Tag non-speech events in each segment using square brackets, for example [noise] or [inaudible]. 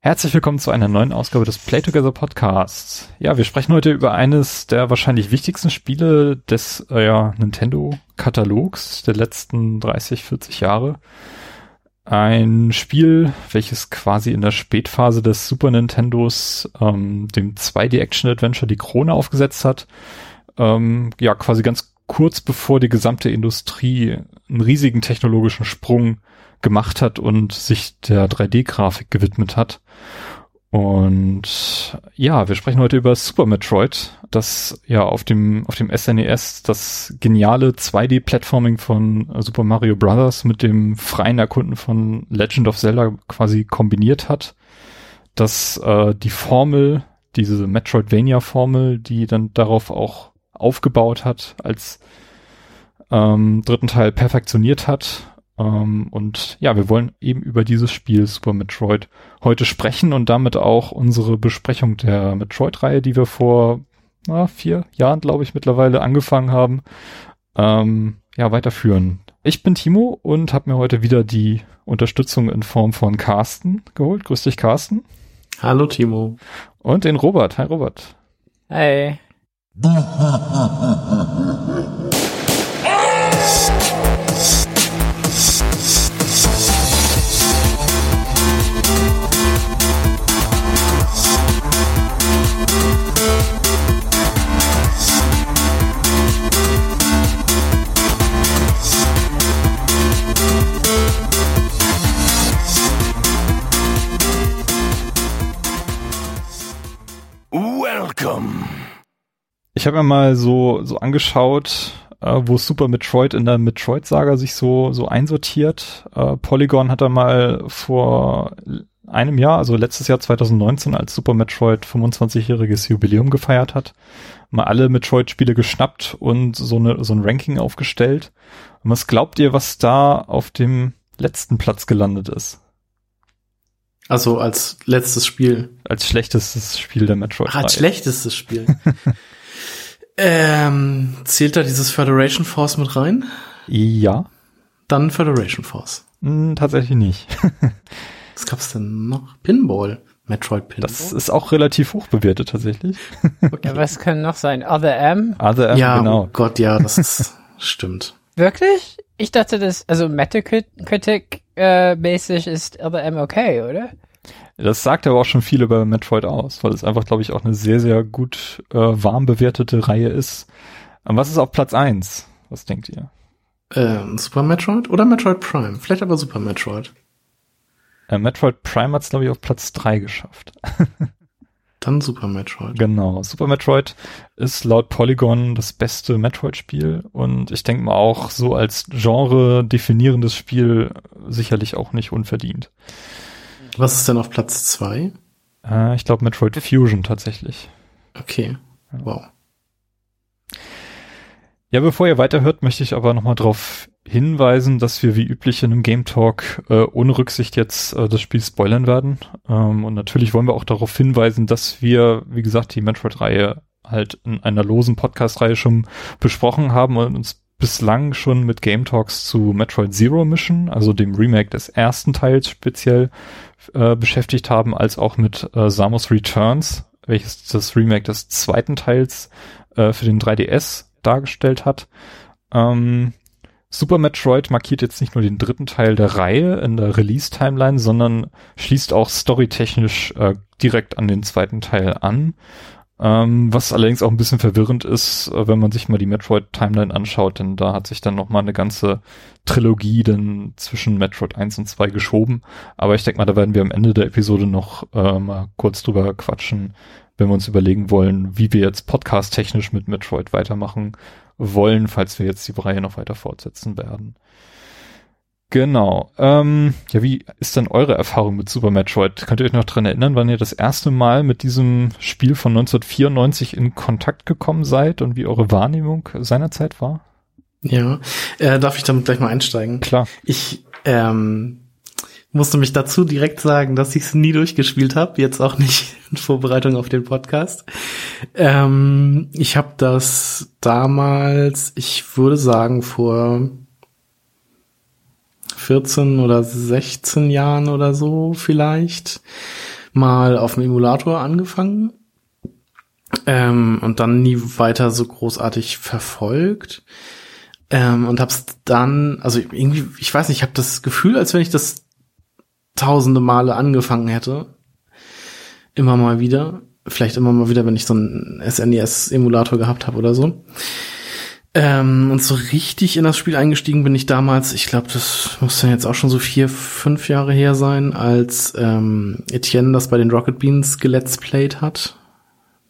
Herzlich willkommen zu einer neuen Ausgabe des Play Together Podcasts. Ja, wir sprechen heute über eines der wahrscheinlich wichtigsten Spiele des äh, ja, Nintendo-Katalogs der letzten 30, 40 Jahre. Ein Spiel, welches quasi in der Spätphase des Super Nintendos ähm, dem 2D-Action-Adventure die Krone aufgesetzt hat. Ähm, ja, quasi ganz kurz bevor die gesamte Industrie einen riesigen technologischen Sprung gemacht hat und sich der 3D-Grafik gewidmet hat. Und ja, wir sprechen heute über Super Metroid, das ja auf dem, auf dem SNES e das geniale 2D-Platforming von Super Mario Bros. mit dem freien Erkunden von Legend of Zelda quasi kombiniert hat. Das äh, die Formel, diese Metroidvania-Formel, die dann darauf auch aufgebaut hat, als ähm, dritten Teil perfektioniert hat ähm, und ja, wir wollen eben über dieses Spiel Super Metroid heute sprechen und damit auch unsere Besprechung der Metroid-Reihe, die wir vor na, vier Jahren, glaube ich, mittlerweile angefangen haben, ähm, ja, weiterführen. Ich bin Timo und habe mir heute wieder die Unterstützung in Form von Carsten geholt. Grüß dich, Carsten. Hallo, Timo. Und den Robert. Hi, Robert. [laughs] Hey. Ich habe mir mal so, so angeschaut, äh, wo Super Metroid in der Metroid-Saga sich so, so einsortiert. Äh, Polygon hat da mal vor einem Jahr, also letztes Jahr 2019, als Super Metroid 25-jähriges Jubiläum gefeiert hat, mal alle Metroid-Spiele geschnappt und so, eine, so ein Ranking aufgestellt. Und was glaubt ihr, was da auf dem letzten Platz gelandet ist? Also als letztes Spiel. Als schlechtestes Spiel der Metroid. Ach, als schlechtestes Spiel. [laughs] ähm, zählt da dieses Federation Force mit rein? Ja. Dann Federation Force. Hm, tatsächlich nicht. [laughs] Was gab's denn noch? Pinball. Metroid Pinball. Das ist auch relativ hoch bewertet tatsächlich. [laughs] Okay. Ja, was kann noch sein? Other M? Other M, ja, genau. Oh Gott, ja, das ist, stimmt. Wirklich? Ich dachte, das, also Metacritic äh, mäßig ist Other M okay, oder? Das sagt aber auch schon viel über Metroid aus, weil es einfach, glaube ich, auch eine sehr, sehr gut äh, warm bewertete Reihe ist. Und was ist auf Platz eins? Was denkt ihr? Ähm, Super Metroid oder Metroid Prime? Vielleicht aber Super Metroid. Äh, Metroid Prime hat es, glaube ich, auf Platz drei geschafft. [laughs] Dann Super Metroid. Genau. Super Metroid ist laut Polygon das beste Metroid-Spiel und ich denke mal auch so als Genre definierendes Spiel sicherlich auch nicht unverdient. Was ist denn auf Platz zwei? Äh, ich glaube Metroid Fusion tatsächlich. Okay. Wow. Ja, bevor ihr weiterhört, möchte ich aber nochmal darauf hinweisen, dass wir wie üblich in einem Game Talk äh, ohne Rücksicht jetzt äh, das Spiel spoilern werden. Ähm, und natürlich wollen wir auch darauf hinweisen, dass wir, wie gesagt, die Metroid-Reihe halt in einer losen Podcast-Reihe schon besprochen haben und uns bislang schon mit Game Talks zu Metroid Zero Mission, also dem Remake des ersten Teils speziell äh, beschäftigt haben, als auch mit äh, Samus Returns, welches das Remake des zweiten Teils äh, für den 3DS dargestellt hat. Ähm, Super Metroid markiert jetzt nicht nur den dritten Teil der Reihe in der Release-Timeline, sondern schließt auch storytechnisch äh, direkt an den zweiten Teil an. Ähm, was allerdings auch ein bisschen verwirrend ist, äh, wenn man sich mal die Metroid-Timeline anschaut, denn da hat sich dann noch mal eine ganze Trilogie dann zwischen Metroid 1 und 2 geschoben. Aber ich denke mal, da werden wir am Ende der Episode noch äh, mal kurz drüber quatschen, wenn wir uns überlegen wollen, wie wir jetzt podcast-technisch mit Metroid weitermachen wollen, falls wir jetzt die Reihe noch weiter fortsetzen werden. Genau. Ähm, ja, wie ist denn eure Erfahrung mit Super Metroid? Könnt ihr euch noch dran erinnern, wann ihr das erste Mal mit diesem Spiel von 1994 in Kontakt gekommen seid und wie eure Wahrnehmung seinerzeit war? Ja, äh, darf ich damit gleich mal einsteigen? Klar. Ich ähm, musste mich dazu direkt sagen, dass ich es nie durchgespielt habe, jetzt auch nicht [laughs] in Vorbereitung auf den Podcast. Ähm, ich habe das damals, ich würde sagen, vor 14 oder 16 Jahren oder so vielleicht mal auf dem Emulator angefangen ähm, und dann nie weiter so großartig verfolgt. Ähm, und hab's dann, also irgendwie, ich weiß nicht, ich habe das Gefühl, als wenn ich das tausende Male angefangen hätte. Immer mal wieder. Vielleicht immer mal wieder, wenn ich so einen SNES-Emulator gehabt habe oder so. Ähm, und so richtig in das Spiel eingestiegen bin ich damals, ich glaube, das muss dann jetzt auch schon so vier, fünf Jahre her sein, als ähm, Etienne das bei den Rocket Beans gelet's played hat.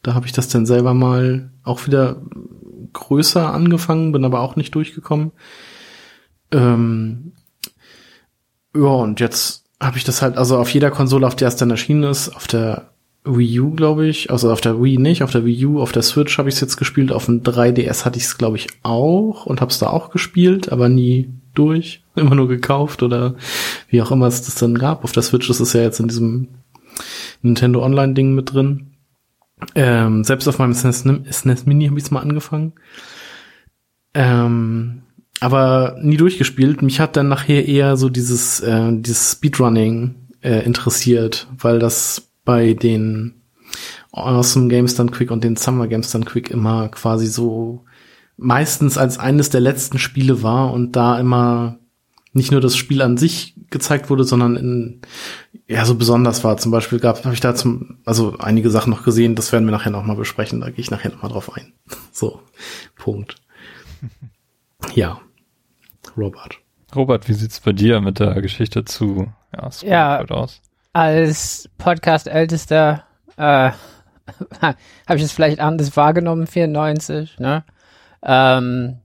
Da habe ich das dann selber mal auch wieder größer angefangen, bin aber auch nicht durchgekommen. Ähm, ja, und jetzt habe ich das halt, also auf jeder Konsole, auf der es dann erschienen ist, auf der Wii U, glaube ich, also auf der Wii nicht, auf der Wii U, auf der Switch habe ich es jetzt gespielt, auf dem 3DS hatte ich es, glaube ich, auch und habe es da auch gespielt, aber nie durch, [laughs] immer nur gekauft oder wie auch immer es das dann gab. Auf der Switch ist es ja jetzt in diesem Nintendo Online-Ding mit drin. Ähm, selbst auf meinem SNES, SNES Mini habe ich es mal angefangen. Ähm, aber nie durchgespielt. Mich hat dann nachher eher so dieses, äh, dieses Speedrunning äh, interessiert, weil das bei den Awesome Games Done Quick und den Summer Games Done Quick immer quasi so meistens als eines der letzten Spiele war und da immer nicht nur das Spiel an sich gezeigt wurde, sondern in, ja, so besonders war. Zum Beispiel gab, habe ich da zum, also einige Sachen noch gesehen, das werden wir nachher noch mal besprechen, da gehe ich nachher noch mal drauf ein. [laughs] So, Punkt. Ja. Robert. Robert, wie sieht's bei dir mit der Geschichte zu ja, ja aus? Als Podcast-Ältester äh, [laughs] habe ich es vielleicht anders wahrgenommen, 94, ne? Ähm,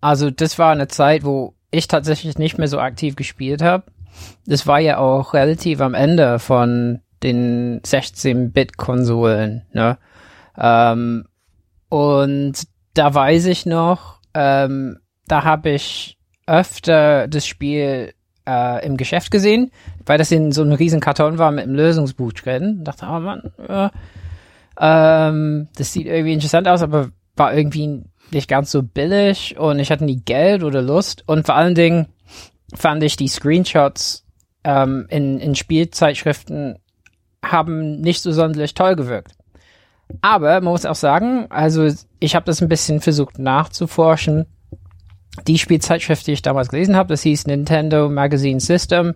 also das war eine Zeit, wo ich tatsächlich nicht mehr so aktiv gespielt habe. Das war ja auch relativ am Ende von den 16-Bit-Konsolen, ne? Ähm, und da weiß ich noch, ähm, da habe ich öfter das Spiel äh, im Geschäft gesehen, weil das in so einem riesen Karton war mit einem Lösungsbuch drin. Dachte, oh Mann, äh, ähm, das sieht irgendwie interessant aus, aber war irgendwie nicht ganz so billig und ich hatte nie Geld oder Lust. Und vor allen Dingen fand ich die Screenshots ähm, in, in Spielzeitschriften haben nicht so sonderlich toll gewirkt. Aber man muss auch sagen, also ich habe das ein bisschen versucht nachzuforschen. Die Spielzeitschrift, die ich damals gelesen habe, das hieß Nintendo Magazine System.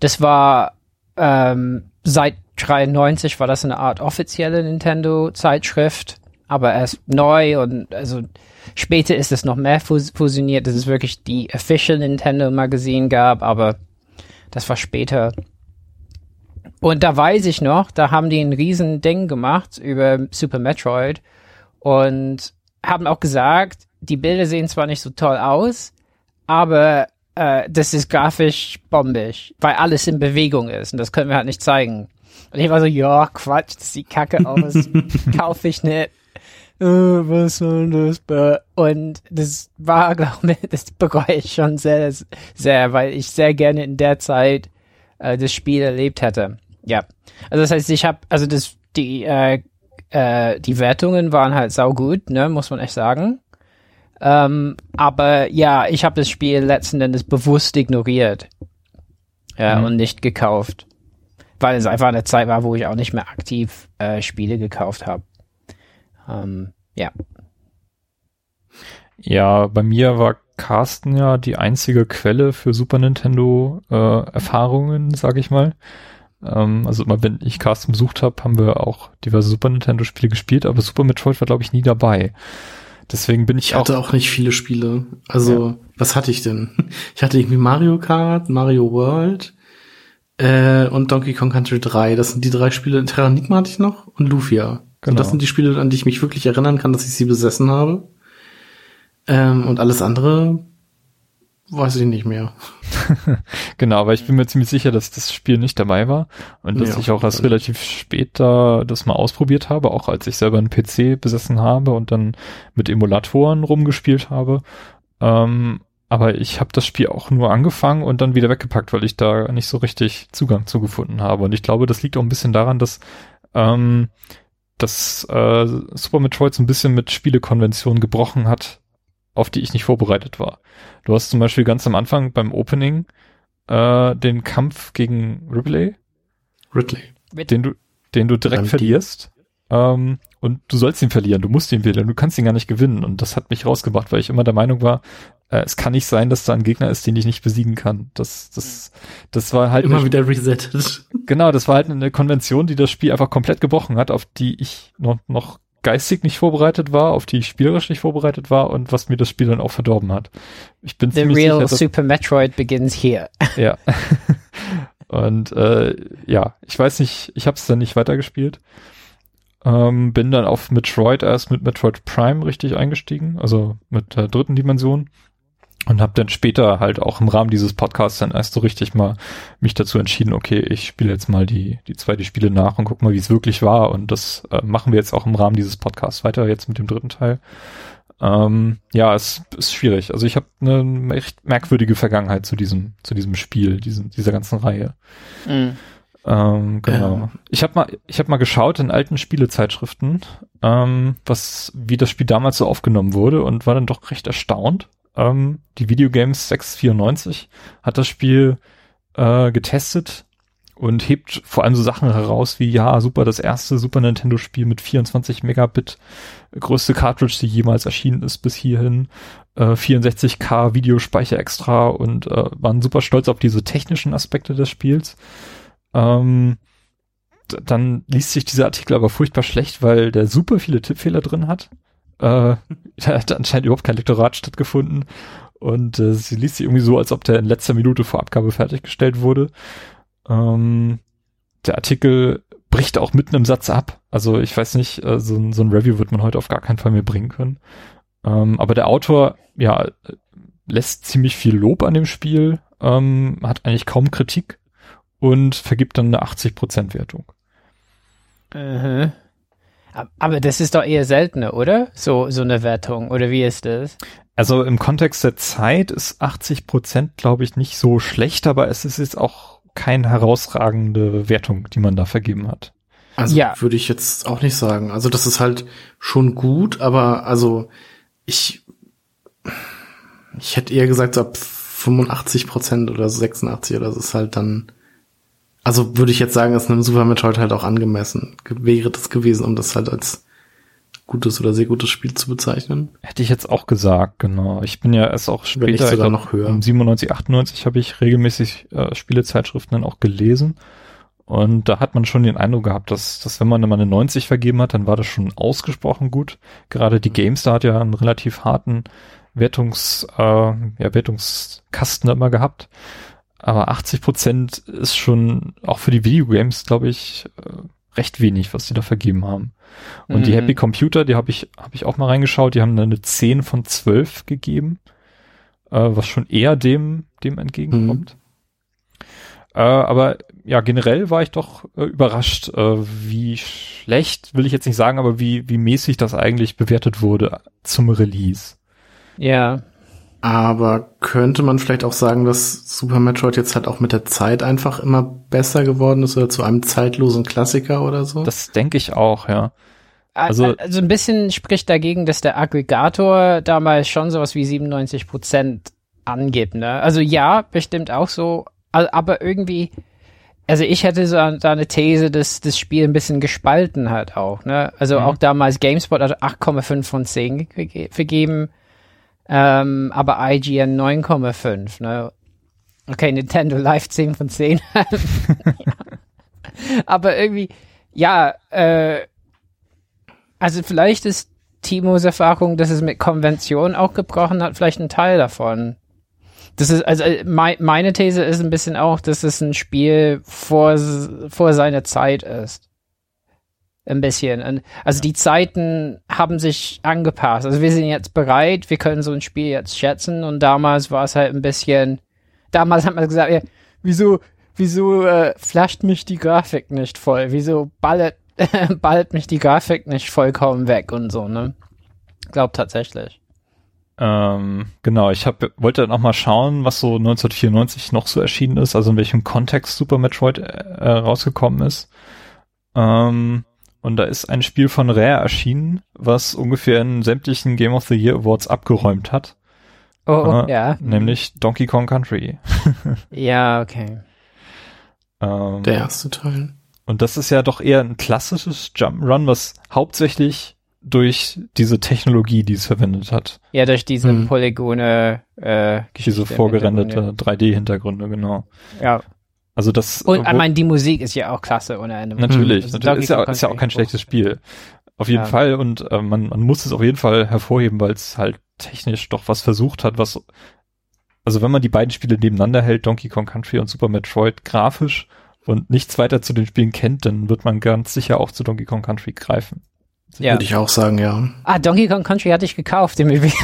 Das war ähm, seit 93 war das eine Art offizielle Nintendo-Zeitschrift aber erst neu und also später ist es noch mehr fus fusioniert, dass es wirklich die Official Nintendo Magazine gab, aber das war später. Und da weiß ich noch, da haben die ein riesen Ding gemacht über Super Metroid und haben auch gesagt, die Bilder sehen zwar nicht so toll aus, aber äh, das ist grafisch bombig, weil alles in Bewegung ist und das können wir halt nicht zeigen. Und ich war so, ja, Quatsch, das sieht kacke [laughs] aus, kaufe ich nicht äh, was soll das? Und das war, glaube ich, das bereue ich schon sehr, sehr, weil ich sehr gerne in der Zeit äh, das Spiel erlebt hätte. Ja, also das heißt, ich habe, also das, die, äh, äh, die Wertungen waren halt saugut, ne, muss man echt sagen. Ähm, aber ja, ich habe das Spiel letzten Endes bewusst ignoriert. Ja, mhm. und nicht gekauft. Weil es einfach eine Zeit war, wo ich auch nicht mehr aktiv äh, Spiele gekauft habe. Ähm, ja. Ja, bei mir war Carsten ja die einzige Quelle für Super Nintendo äh, Erfahrungen, sage ich mal. Ähm, also immer wenn ich Carsten besucht habe, haben wir auch diverse Super Nintendo Spiele gespielt, aber Super Metroid war glaube ich nie dabei. Deswegen bin ich, ich hatte auch, auch nicht viele Spiele. Also ja. was hatte ich denn? Ich hatte irgendwie Mario Kart, Mario World äh, und Donkey Kong Country 3. Das sind die drei Spiele. Terranigma hatte ich noch und Lufia. Genau. Und das sind die Spiele, an die ich mich wirklich erinnern kann, dass ich sie besessen habe. Ähm, und alles andere weiß ich nicht mehr. [laughs] genau, aber ich bin mir ziemlich sicher, dass das Spiel nicht dabei war und dass ja, ich auch erst relativ später das mal ausprobiert habe, auch als ich selber einen PC besessen habe und dann mit Emulatoren rumgespielt habe. Ähm, aber ich habe das Spiel auch nur angefangen und dann wieder weggepackt, weil ich da nicht so richtig Zugang zu gefunden habe. Und ich glaube, das liegt auch ein bisschen daran, dass ähm, dass äh, Super Metroid so ein bisschen mit Spielekonventionen gebrochen hat, auf die ich nicht vorbereitet war. Du hast zum Beispiel ganz am Anfang beim Opening äh, den Kampf gegen Ripley. Ridley. Den du, den du direkt verlierst. Ähm, und du sollst ihn verlieren, du musst ihn verlieren, du kannst ihn gar nicht gewinnen. Und das hat mich rausgebracht, weil ich immer der Meinung war, äh, es kann nicht sein, dass da ein Gegner ist, den ich nicht besiegen kann. Das, das, das war halt. Immer wieder resettet. Genau, das war halt eine Konvention, die das Spiel einfach komplett gebrochen hat, auf die ich noch, noch geistig nicht vorbereitet war, auf die ich spielerisch nicht vorbereitet war und was mir das Spiel dann auch verdorben hat. Ich bin The ziemlich real sicher, Super Metroid begins here. Ja. [laughs] und äh, ja, ich weiß nicht, ich habe es dann nicht weitergespielt. Ähm, bin dann auf Metroid erst mit Metroid Prime richtig eingestiegen, also mit der dritten Dimension. Und habe dann später halt auch im Rahmen dieses Podcasts dann erst so richtig mal mich dazu entschieden, okay, ich spiele jetzt mal die, die zweite Spiele nach und guck mal, wie es wirklich war. Und das äh, machen wir jetzt auch im Rahmen dieses Podcasts weiter, jetzt mit dem dritten Teil. Ähm, ja, es ist schwierig. Also ich habe eine echt merkwürdige Vergangenheit zu diesem, zu diesem Spiel, diesem, dieser ganzen Reihe. Mhm. Ähm, genau. Ich habe mal, ich habe mal geschaut in alten Spielezeitschriften, ähm, was, wie das Spiel damals so aufgenommen wurde und war dann doch recht erstaunt. Ähm, die Videogames 694 hat das Spiel äh, getestet und hebt vor allem so Sachen heraus wie, ja, super, das erste Super Nintendo Spiel mit 24 Megabit, größte Cartridge, die jemals erschienen ist bis hierhin, äh, 64K Videospeicher extra und äh, waren super stolz auf diese technischen Aspekte des Spiels. Ähm, dann liest sich dieser Artikel aber furchtbar schlecht, weil der super viele Tippfehler drin hat. Äh, [laughs] da hat anscheinend überhaupt kein Lektorat stattgefunden. Und äh, sie liest sich irgendwie so, als ob der in letzter Minute vor Abgabe fertiggestellt wurde. Ähm, der Artikel bricht auch mitten im Satz ab. Also ich weiß nicht, äh, so, ein- so ein Review wird man heute auf gar keinen Fall mehr bringen können. Ähm, aber der Autor, ja, lässt ziemlich viel Lob an dem Spiel, ähm, hat eigentlich kaum Kritik und vergibt dann eine 80% Wertung. Mhm. Ab- Aber das ist doch eher seltener, oder? So, so eine Wertung. Oder wie ist das? Also im Kontext der Zeit ist 80%, glaube ich, nicht so schlecht, aber es ist jetzt auch keine herausragende Wertung, die man da vergeben hat. Also Ja. würde ich jetzt auch nicht sagen. Also das ist halt schon gut, aber also ich ich hätte eher gesagt so ab 85 Prozent oder 86 oder so ist halt dann also würde ich jetzt sagen, ist einem Super Metroid halt auch angemessen. Ge- Wäre das gewesen, um das halt als gutes oder sehr gutes Spiel zu bezeichnen. Hätte ich jetzt auch gesagt, genau. Ich bin ja erst auch später, sogar glaub, noch höher. um 97, 98 habe ich regelmäßig äh, Spielezeitschriften dann auch gelesen. Und da hat man schon den Eindruck gehabt, dass, dass wenn man immer eine 90 vergeben hat, dann war das schon ausgesprochen gut. Gerade die GameStar hat ja einen relativ harten Wertungs, äh, ja, Wertungskasten immer gehabt. Aber 80 Prozent ist schon auch für die Videogames, glaube ich, äh, recht wenig, was die da vergeben haben. Und die Mhm. Happy Computer, die habe ich, habe ich auch mal reingeschaut, die haben da eine 10 von 12 gegeben, äh, was schon eher dem, dem entgegenkommt. Äh, aber ja, generell war ich doch äh, überrascht, äh, wie schlecht, will ich jetzt nicht sagen, aber wie, wie mäßig das eigentlich bewertet wurde zum Release. Ja. Aber könnte man vielleicht auch sagen, dass Super Metroid jetzt halt auch mit der Zeit einfach immer besser geworden ist oder zu einem zeitlosen Klassiker oder so? Das denke ich auch, ja. Also, Also- also ein bisschen spricht dagegen, dass der Aggregator damals schon sowas wie 97 Prozent angibt. Ne? Also ja, bestimmt auch so, aber irgendwie, also ich hätte so da eine These, dass das Spiel ein bisschen gespalten hat auch. Ne? Also Mhm. auch damals GameSpot hat 8,5 von 10 ge vergeben, ähm, aber IGN 9,5. Ne? Okay, Nintendo Live 10 von 10. [laughs] aber irgendwie, ja, äh, also vielleicht ist Timos Erfahrung, dass es mit Konvention auch gebrochen hat, vielleicht ein Teil davon. Das ist, also äh, mei meine These ist ein bisschen auch, dass es ein Spiel vor, vor seiner Zeit ist. Ein bisschen. Also die Zeiten haben sich angepasst. Also wir sind jetzt bereit, wir können so ein Spiel jetzt schätzen und damals war es halt ein bisschen, damals hat man gesagt, ja, wieso, wieso äh, flasht mich die Grafik nicht voll? Wieso ballert, [laughs] ballt mich die Grafik nicht vollkommen weg und so, ne? Glaub tatsächlich. Ähm, genau, ich hab, wollte noch mal schauen, was so 1994 noch so erschienen ist, also in welchem Kontext Super Metroid äh, rausgekommen ist. Ähm, und da ist ein Spiel von Rare erschienen, was ungefähr in sämtlichen Game of the Year Awards abgeräumt hat, Oh, Äh, ja. nämlich Donkey Kong Country. [laughs] Ja, okay. Ähm, der erste Teil. Und das ist ja doch eher ein klassisches Jump'n'Run, was hauptsächlich durch diese Technologie, die es verwendet hat. Ja, durch diese mhm. Polygone, äh, diese vorgerenderte 3D-Hintergründe, genau. Ja. Also das. Und ich meine, die Musik ist ja auch klasse ohne Ende. Natürlich, also natürlich ist, ja, ist ja auch kein schlechtes Spiel. Auf jeden ja. Fall und äh, man, man muss es auf jeden Fall hervorheben, weil es halt technisch doch was versucht hat, was also wenn man die beiden Spiele nebeneinander hält, Donkey Kong Country und Super Metroid grafisch und nichts weiter zu den Spielen kennt, dann wird man ganz sicher auch zu Donkey Kong Country greifen. Ja. Würde ich auch sagen, ja. Ah, Donkey Kong Country hatte ich gekauft im Übrigen.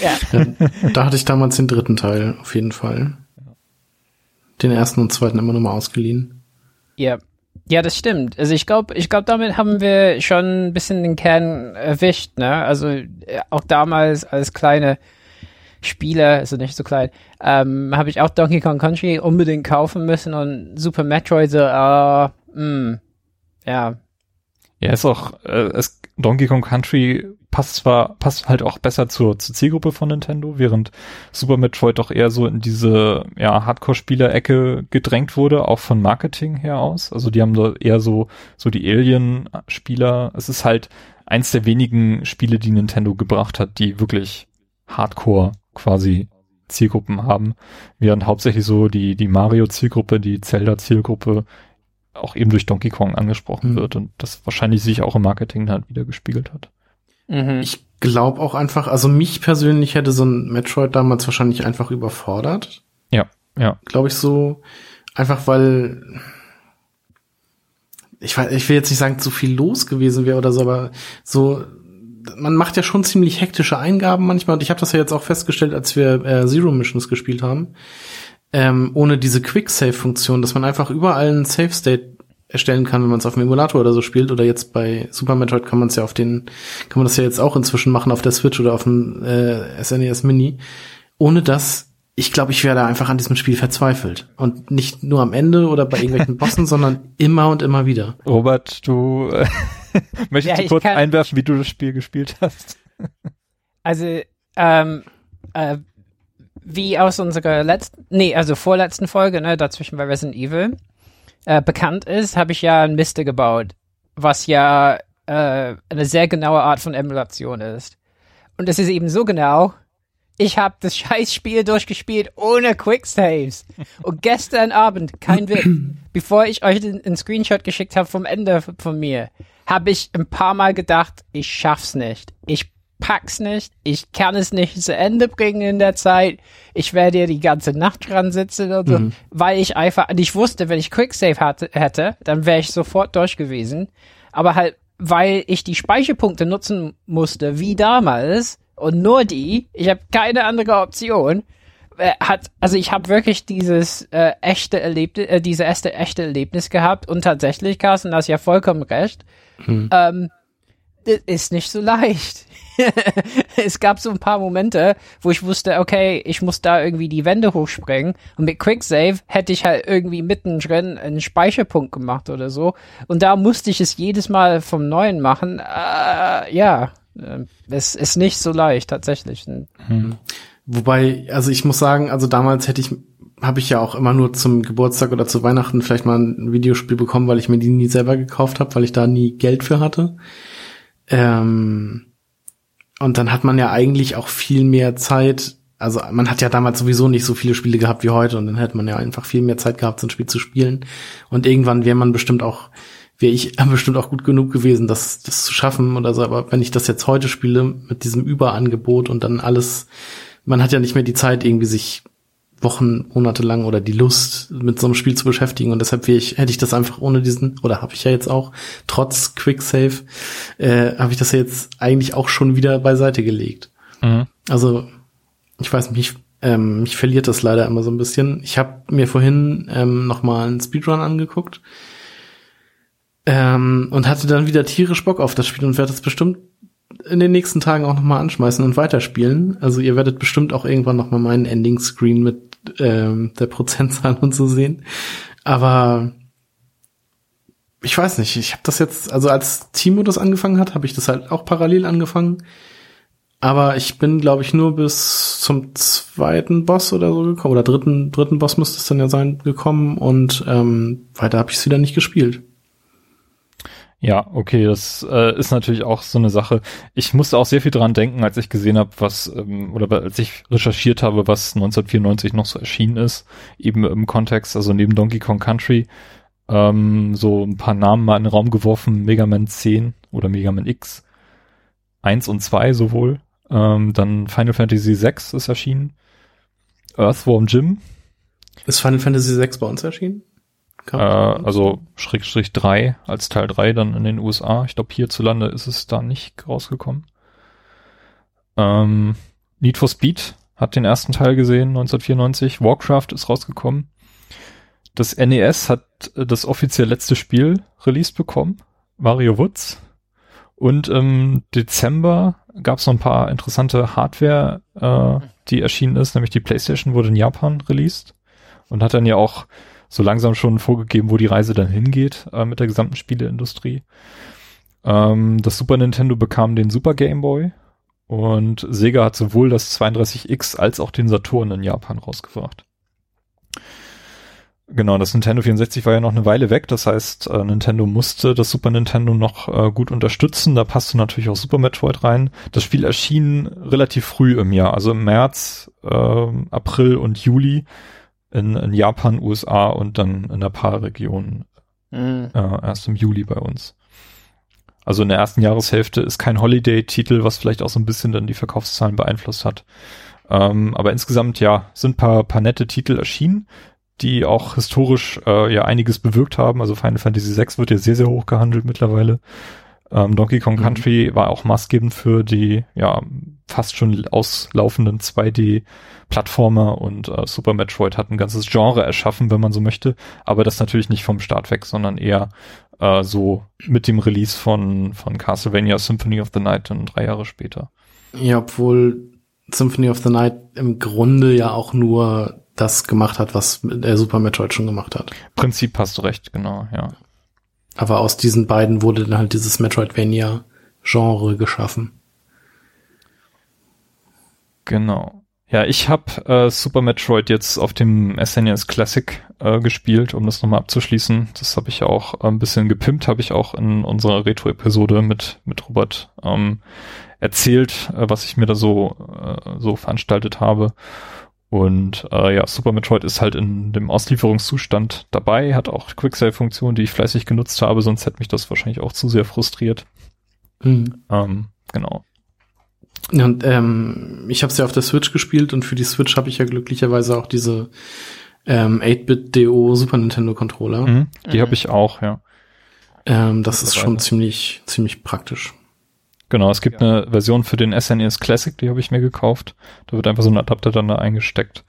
ja. [laughs] ja. Da hatte ich damals den dritten Teil, auf jeden Fall. Den ersten und zweiten immer nochmal ausgeliehen. Ja. Ja, das stimmt. Also ich glaube, ich glaube, damit haben wir schon ein bisschen den Kern erwischt, ne? Also äh, auch damals als kleine Spieler, also nicht so klein, ähm, habe ich auch Donkey Kong Country unbedingt kaufen müssen und Super Metroid so, äh, mh, ja, ja, ist auch, äh, es, Donkey Kong Country passt zwar, passt halt auch besser zur, zur Zielgruppe von Nintendo, während Super Metroid doch eher so in diese, ja, Hardcore-Spieler-Ecke gedrängt wurde, auch von Marketing her aus. Also die haben da eher so, so die Alien-Spieler. Es ist halt eins der wenigen Spiele, die Nintendo gebracht hat, die wirklich Hardcore quasi Zielgruppen haben, während hauptsächlich so die, die Mario-Zielgruppe, die Zelda-Zielgruppe auch eben durch Donkey Kong angesprochen mhm. wird und das wahrscheinlich sich auch im Marketing halt wieder gespiegelt hat. Mhm. Ich glaube auch einfach, also mich persönlich hätte so ein Metroid damals wahrscheinlich einfach überfordert. Ja, ja. Glaube ich so. Einfach weil ich weiß, ich will jetzt nicht sagen, zu viel los gewesen wäre oder so, aber so man macht ja schon ziemlich hektische Eingaben manchmal und ich habe das ja jetzt auch festgestellt, als wir äh, Zero Missions gespielt haben ähm, ohne diese Quick-Save-Funktion, dass man einfach überall einen Save-State erstellen kann, wenn man es auf dem Emulator oder so spielt. Oder jetzt bei Super Metroid kann man es ja auf den, kann man das ja jetzt auch inzwischen machen auf der Switch oder auf dem äh, SNES e Mini. Ohne das, ich glaube, ich wäre da einfach an diesem Spiel verzweifelt. Und nicht nur am Ende oder bei irgendwelchen [laughs] Bossen, sondern immer und immer wieder. Robert, du äh, [laughs] möchtest ja, du kurz einwerfen, wie du das Spiel gespielt hast? also, ähm, äh, wie aus unserer letzten, nee, also vorletzten Folge, ne, dazwischen bei Resident Evil, äh, bekannt ist, habe ich ja ein Miste gebaut, was ja äh, eine sehr genaue Art von Emulation ist. Und es ist eben so genau, ich habe das [laughs] Scheißspiel durchgespielt ohne Quicksaves. Und gestern Abend, kein Witz, [clears throat] bevor ich euch einen Screenshot geschickt habe vom Ende von mir, habe ich ein paar Mal gedacht, ich schaff's nicht. Ich pack's nicht, ich kann es nicht zu Ende bringen in der Zeit, ich werde hier die ganze Nacht dran sitzen und so, mhm. weil ich einfach, und ich wusste, wenn ich Quicksave hatte, hätte, dann wäre ich sofort durch gewesen, aber halt, weil ich die Speicherpunkte nutzen musste, wie damals, und nur die, ich habe keine andere Option, äh, hat, also ich habe wirklich dieses äh, echte Erlebnis, äh, diese erste echte Erlebnis gehabt und tatsächlich, Carsten, hast ja vollkommen recht, mhm. ähm, das ist nicht so leicht. [laughs] es gab so ein paar Momente, wo ich wusste, okay, ich muss da irgendwie die Wände hochspringen. Und mit Quicksave hätte ich halt irgendwie mittendrin einen Speicherpunkt gemacht oder so. Und da musste ich es jedes Mal vom Neuen machen. Äh, ja, äh, es ist nicht so leicht, tatsächlich. Hm. Wobei, also ich muss sagen, also damals hätte ich habe ich ja auch immer nur zum Geburtstag oder zu Weihnachten vielleicht mal ein Videospiel bekommen, weil ich mir die nie selber gekauft habe, weil ich da nie Geld für hatte. Ähm, und dann hat man ja eigentlich auch viel mehr Zeit. Also man hat ja damals sowieso nicht so viele Spiele gehabt wie heute und dann hätte man ja einfach viel mehr Zeit gehabt, so ein Spiel zu spielen. Und irgendwann wäre man bestimmt auch, wäre ich [laughs] bestimmt auch gut genug gewesen, das, das zu schaffen oder so. Aber wenn ich das jetzt heute spiele mit diesem Überangebot und dann alles, man hat ja nicht mehr die Zeit, irgendwie sich Wochen, Monate lang oder die Lust, mit so einem Spiel zu beschäftigen. Und deshalb ich, hätte ich das einfach ohne diesen, oder habe ich ja jetzt auch, trotz Quicksave, äh, habe ich das ja jetzt eigentlich auch schon wieder beiseite gelegt. Mhm. Also, ich weiß nicht, ähm, mich verliert das leider immer so ein bisschen. Ich habe mir vorhin ähm, noch mal einen Speedrun angeguckt ähm, und hatte dann wieder tierisch Bock auf das Spiel und werde das bestimmt in den nächsten Tagen auch noch mal anschmeißen und weiterspielen. Also ihr werdet bestimmt auch irgendwann noch mal meinen Ending Screen mit ähm, der Prozentzahl [laughs] und so sehen. Aber ich weiß nicht, ich habe das jetzt, also als Timo das angefangen hat, habe ich das halt auch parallel angefangen. Aber ich bin, glaube ich, nur bis zum zweiten Boss oder so gekommen. Oder dritten, dritten Boss müsste es dann ja sein, gekommen. Und ähm, weiter habe ich es wieder nicht gespielt. Ja, okay, das äh, ist natürlich auch so eine Sache. Ich musste auch sehr viel dran denken, als ich gesehen habe, was, ähm, oder als ich recherchiert habe, was 1994 noch so erschienen ist, eben im Kontext, also neben Donkey Kong Country, ähm, so ein paar Namen mal in den Raum geworfen, Mega Man 10 oder Mega Man X, 1 und 2 sowohl, ähm, dann Final Fantasy 6 ist erschienen, Earthworm Jim. Ist Final Fantasy 6 bei uns erschienen? Äh, also Schrägstrich 3 als Teil 3 dann in den USA. Ich glaube, hierzulande ist es da nicht rausgekommen. Ähm, Need for Speed hat den ersten Teil gesehen, 1994. Warcraft ist rausgekommen. Das NES hat das offiziell letzte Spiel released bekommen. Mario Woods. Und im Dezember gab es noch ein paar interessante Hardware, äh, die erschienen ist, nämlich die PlayStation wurde in Japan released und hat dann ja auch so langsam schon vorgegeben, wo die Reise dann hingeht äh, mit der gesamten Spieleindustrie. Ähm, das Super Nintendo bekam den Super Game Boy und Sega hat sowohl das 32X als auch den Saturn in Japan rausgebracht. Genau, das Nintendo 64 war ja noch eine Weile weg, das heißt, äh, Nintendo musste das Super Nintendo noch äh, gut unterstützen, da passte natürlich auch Super Metroid rein. Das Spiel erschien relativ früh im Jahr, also im März, äh, April und Juli in, in Japan, USA und dann in der Paarregion mhm. äh, erst im Juli bei uns. Also in der ersten Jahreshälfte ist kein Holiday-Titel, was vielleicht auch so ein bisschen dann die Verkaufszahlen beeinflusst hat. Ähm, aber insgesamt ja, sind paar, paar nette Titel erschienen, die auch historisch äh, ja einiges bewirkt haben. Also Final Fantasy VI wird ja sehr, sehr hoch gehandelt mittlerweile. Ähm, Donkey Kong mhm. Country war auch maßgebend für die ja fast schon auslaufenden 2D Plattformer und äh, Super Metroid hat ein ganzes Genre erschaffen, wenn man so möchte, aber das natürlich nicht vom Start weg, sondern eher äh, so mit dem Release von, von Castlevania Symphony of the Night dann drei Jahre später. Ja, obwohl Symphony of the Night im Grunde ja auch nur das gemacht hat, was der Super Metroid schon gemacht hat. Prinzip hast du recht, genau, ja. Aber aus diesen beiden wurde dann halt dieses Metroidvania-Genre geschaffen. Genau. Ja, ich habe äh, Super Metroid jetzt auf dem SNES e Classic äh, gespielt, um das nochmal abzuschließen. Das habe ich auch ein bisschen gepimpt, habe ich auch in unserer Retro-Episode mit mit Robert ähm, erzählt, äh, was ich mir da so äh, so veranstaltet habe. Und äh, ja, Super Metroid ist halt in dem Auslieferungszustand dabei, hat auch Quicksave-Funktionen, die ich fleißig genutzt habe, sonst hätte mich das wahrscheinlich auch zu sehr frustriert. Mhm. Ähm, genau. Und ähm, ich habe es ja auf der Switch gespielt und für die Switch habe ich ja glücklicherweise auch diese ähm, 8-Bit-DO Super Nintendo Controller. Mhm, die mhm. habe ich auch, ja. Ähm, das ist schon ziemlich, ziemlich praktisch. Genau, es gibt ja. eine Version für den SNES e Classic, die habe ich mir gekauft. Da wird einfach so ein Adapter dann da eingesteckt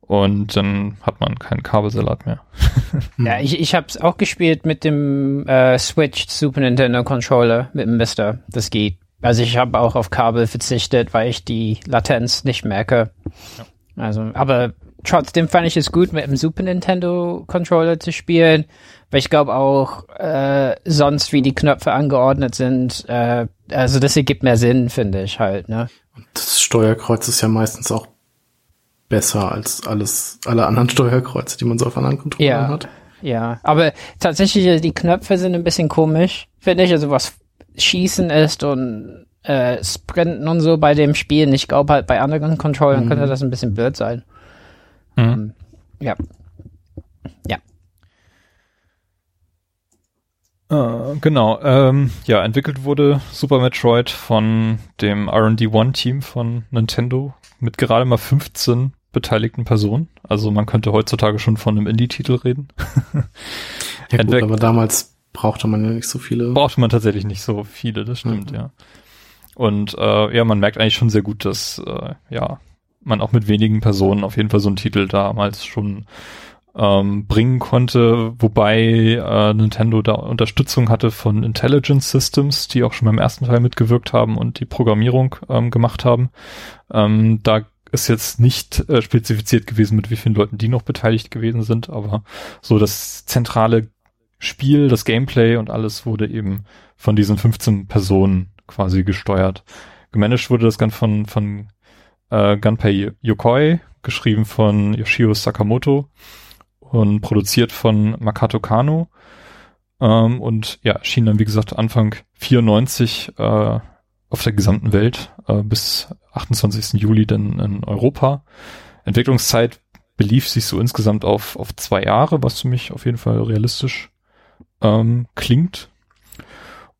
und dann hat man keinen Kabelsalat mehr. [laughs] ja, ich, ich habe es auch gespielt mit dem äh, Switch Super Nintendo Controller mit dem Mister. Das geht also ich habe auch auf Kabel verzichtet, weil ich die Latenz nicht merke. Ja. Also, aber trotzdem fand ich es gut, mit dem Super Nintendo Controller zu spielen, weil ich glaube auch äh, sonst, wie die Knöpfe angeordnet sind, äh, also das ergibt mehr Sinn, finde ich halt. Ne? Und das Steuerkreuz ist ja meistens auch besser als alles alle anderen Steuerkreuze, die man so auf anderen Controllern ja, hat. Ja, aber tatsächlich die Knöpfe sind ein bisschen komisch, finde ich. Also was Schießen ist und äh, Sprinten und so bei dem Spiel. Ich glaube halt bei anderen Controllern mhm. könnte das ein bisschen blöd sein. Mhm. Um, ähm. Ja. Uh, genau, ähm, ja, entwickelt wurde Super Metroid von dem R&D One Team von Nintendo mit gerade mal 15 beteiligten Personen. Also man könnte heutzutage schon von einem Indie-Titel reden. [laughs] ja gut, aber damals brauchte man ja nicht so viele. Brauchte man tatsächlich nicht so viele, das stimmt, mhm. ja. Und äh, ja, man merkt eigentlich schon sehr gut, dass äh, ja man auch mit wenigen Personen auf jeden Fall so einen Titel damals schon ähm, bringen konnte, wobei äh, Nintendo da Unterstützung hatte von Intelligence Systems, die auch schon beim ersten Teil mitgewirkt haben und die Programmierung ähm, gemacht haben. Ähm, da ist jetzt nicht äh, spezifiziert gewesen, mit wie vielen Leuten die noch beteiligt gewesen sind, aber so das zentrale Spiel, das Gameplay und alles wurde eben von diesen 15 Personen quasi gesteuert. gemanagt wurde das Ganze von, von äh, Gunpei Yokoi, geschrieben von Yoshio Sakamoto und produziert von Makato Kano. Ähm, und ja, erschien dann, wie gesagt, Anfang 94 äh, auf der gesamten Welt äh, bis 28. Juli dann in Europa. Entwicklungszeit belief sich so insgesamt auf, auf zwei Jahre, was für mich auf jeden Fall realistisch ähm, klingt.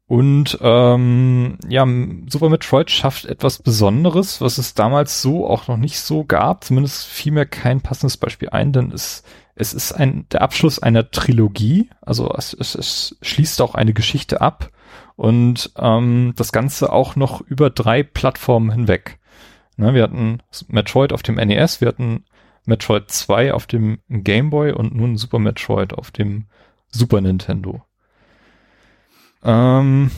Und ähm, ja, Super Metroid schafft etwas Besonderes, was es damals so auch noch nicht so gab. Zumindest fiel mir kein passendes Beispiel ein, denn es, es ist ein, der Abschluss einer Trilogie. Also es, es, es schließt auch eine Geschichte ab und ähm, das Ganze auch noch über drei Plattformen hinweg. Ne, wir hatten Metroid auf dem NES, wir hatten Metroid 2 auf dem Game Boy und nun Super Metroid auf dem Super Nintendo. Ähm,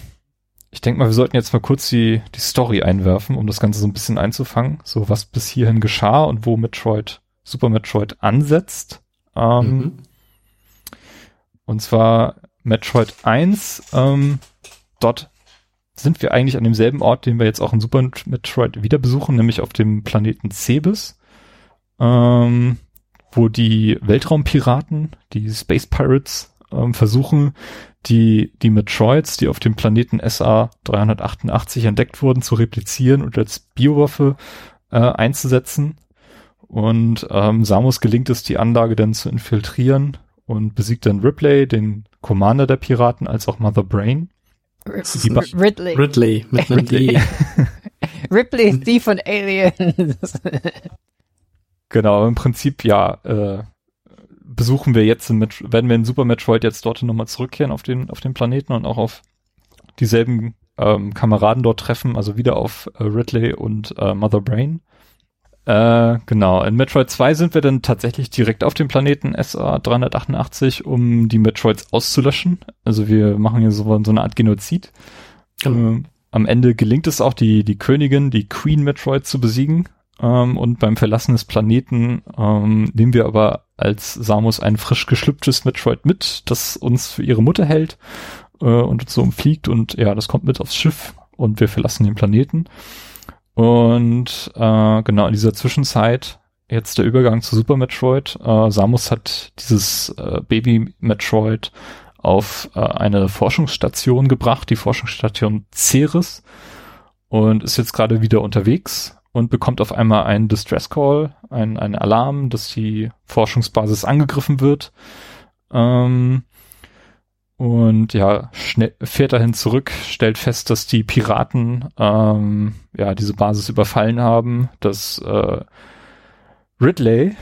ich denke mal, wir sollten jetzt mal kurz die, die Story einwerfen, um das Ganze so ein bisschen einzufangen. So, was bis hierhin geschah und wo Metroid, Super Metroid ansetzt. Ähm, mhm. Und zwar Metroid 1, ähm, dort sind wir eigentlich an demselben Ort, den wir jetzt auch in Super Metroid wieder besuchen, nämlich auf dem Planeten Cebes, ähm, wo die Weltraumpiraten, die Space Pirates, ähm, versuchen, die, die Metroids, die auf dem Planeten SA 388 entdeckt wurden, zu replizieren und als Biowaffe äh, einzusetzen. Und ähm, Samus gelingt es, die Anlage dann zu infiltrieren und besiegt dann Ripley, den Commander der Piraten, als auch Mother Brain. Ridley. Ridley mit [laughs] einem Ridley. [laughs] Ripley ist die von Aliens. [laughs] genau, im Prinzip ja, äh, besuchen wir jetzt, mit, werden wir in Super Metroid jetzt dort nochmal zurückkehren auf den, auf den Planeten und auch auf dieselben ähm, Kameraden dort treffen, also wieder auf äh, Ridley und äh, Mother Brain. Äh, genau, in Metroid 2 sind wir dann tatsächlich direkt auf dem Planeten SA 388, um die Metroids auszulöschen. Also wir machen hier so, so eine Art Genozid. Genau. Äh, am Ende gelingt es auch, die, die Königin, die Queen Metroid zu besiegen. Ähm, und beim Verlassen des Planeten ähm, nehmen wir aber als Samus ein frisch geschlüpftes Metroid mit, das uns für ihre Mutter hält äh, und uns so umfliegt und ja, das kommt mit aufs Schiff und wir verlassen den Planeten. Und äh, genau in dieser Zwischenzeit jetzt der Übergang zu Super Metroid. Äh, Samus hat dieses äh, Baby Metroid auf äh, eine Forschungsstation gebracht, die Forschungsstation Ceres, und ist jetzt gerade wieder unterwegs und bekommt auf einmal einen Distress Call, ein, ein Alarm, dass die Forschungsbasis angegriffen wird. Ähm, und ja, schnell, fährt dahin zurück, stellt fest, dass die Piraten ähm, ja diese Basis überfallen haben, dass äh, Ridley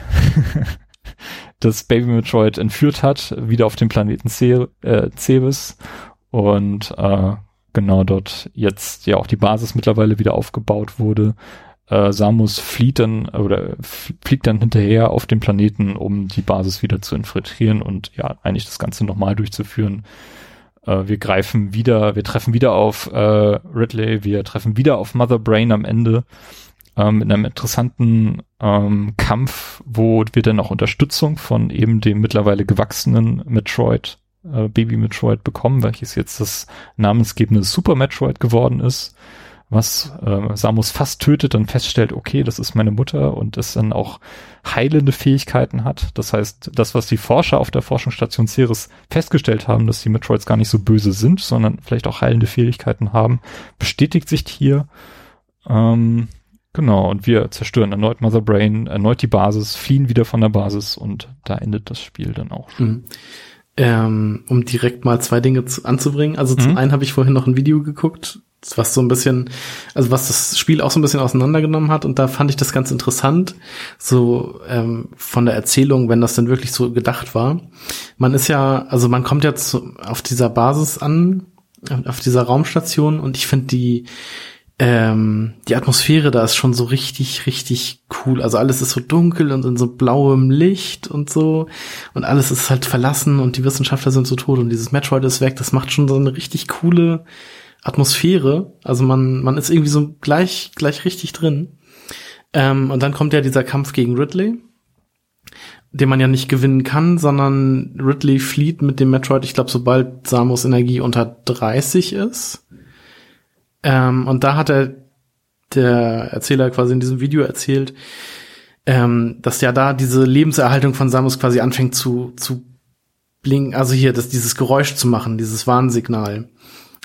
[laughs] das Baby Metroid entführt hat, wieder auf dem Planeten Ce äh, Cebes und äh, genau dort jetzt ja auch die Basis mittlerweile wieder aufgebaut wurde, äh, Samus flieht dann oder fliegt dann hinterher auf den Planeten, um die Basis wieder zu infiltrieren und ja, eigentlich das Ganze nochmal durchzuführen. Äh, wir greifen wieder, wir treffen wieder auf äh, Ridley, wir treffen wieder auf Mother Brain am Ende ähm, in einem interessanten ähm, Kampf, wo wir dann auch Unterstützung von eben dem mittlerweile gewachsenen Metroid, äh, Baby Metroid bekommen, welches jetzt das namensgebende Super Metroid geworden ist was äh, Samus fast tötet, dann feststellt, okay, das ist meine Mutter und es dann auch heilende Fähigkeiten hat. Das heißt, das, was die Forscher auf der Forschungsstation Ceres festgestellt haben, dass die Metroids gar nicht so böse sind, sondern vielleicht auch heilende Fähigkeiten haben, bestätigt sich hier. Ähm, genau, und wir zerstören erneut Mother Brain, erneut die Basis, fliehen wieder von der Basis und da endet das Spiel dann auch schon. Mhm. Ähm, um direkt mal zwei Dinge zu, anzubringen. Also zum mhm. einen habe ich vorhin noch ein Video geguckt, was so ein bisschen, also was das Spiel auch so ein bisschen auseinandergenommen hat und da fand ich das ganz interessant, so ähm, von der Erzählung, wenn das denn wirklich so gedacht war. Man ist ja, also man kommt jetzt auf dieser Basis an, auf dieser Raumstation und ich finde die ähm, die Atmosphäre da ist schon so richtig, richtig cool. Also alles ist so dunkel und in so blauem Licht und so. Und alles ist halt verlassen und die Wissenschaftler sind so tot und dieses Metroid ist weg. Das macht schon so eine richtig coole Atmosphäre. Also man, man ist irgendwie so gleich, gleich richtig drin. Ähm, und dann kommt ja dieser Kampf gegen Ridley, den man ja nicht gewinnen kann, sondern Ridley flieht mit dem Metroid, ich glaube, sobald Samus Energie unter 30 ist. Ähm, und da hat er der Erzähler quasi in diesem Video erzählt, ähm, dass ja da diese Lebenserhaltung von Samus quasi anfängt zu, zu blinken, also hier, das, dieses Geräusch zu machen, dieses Warnsignal.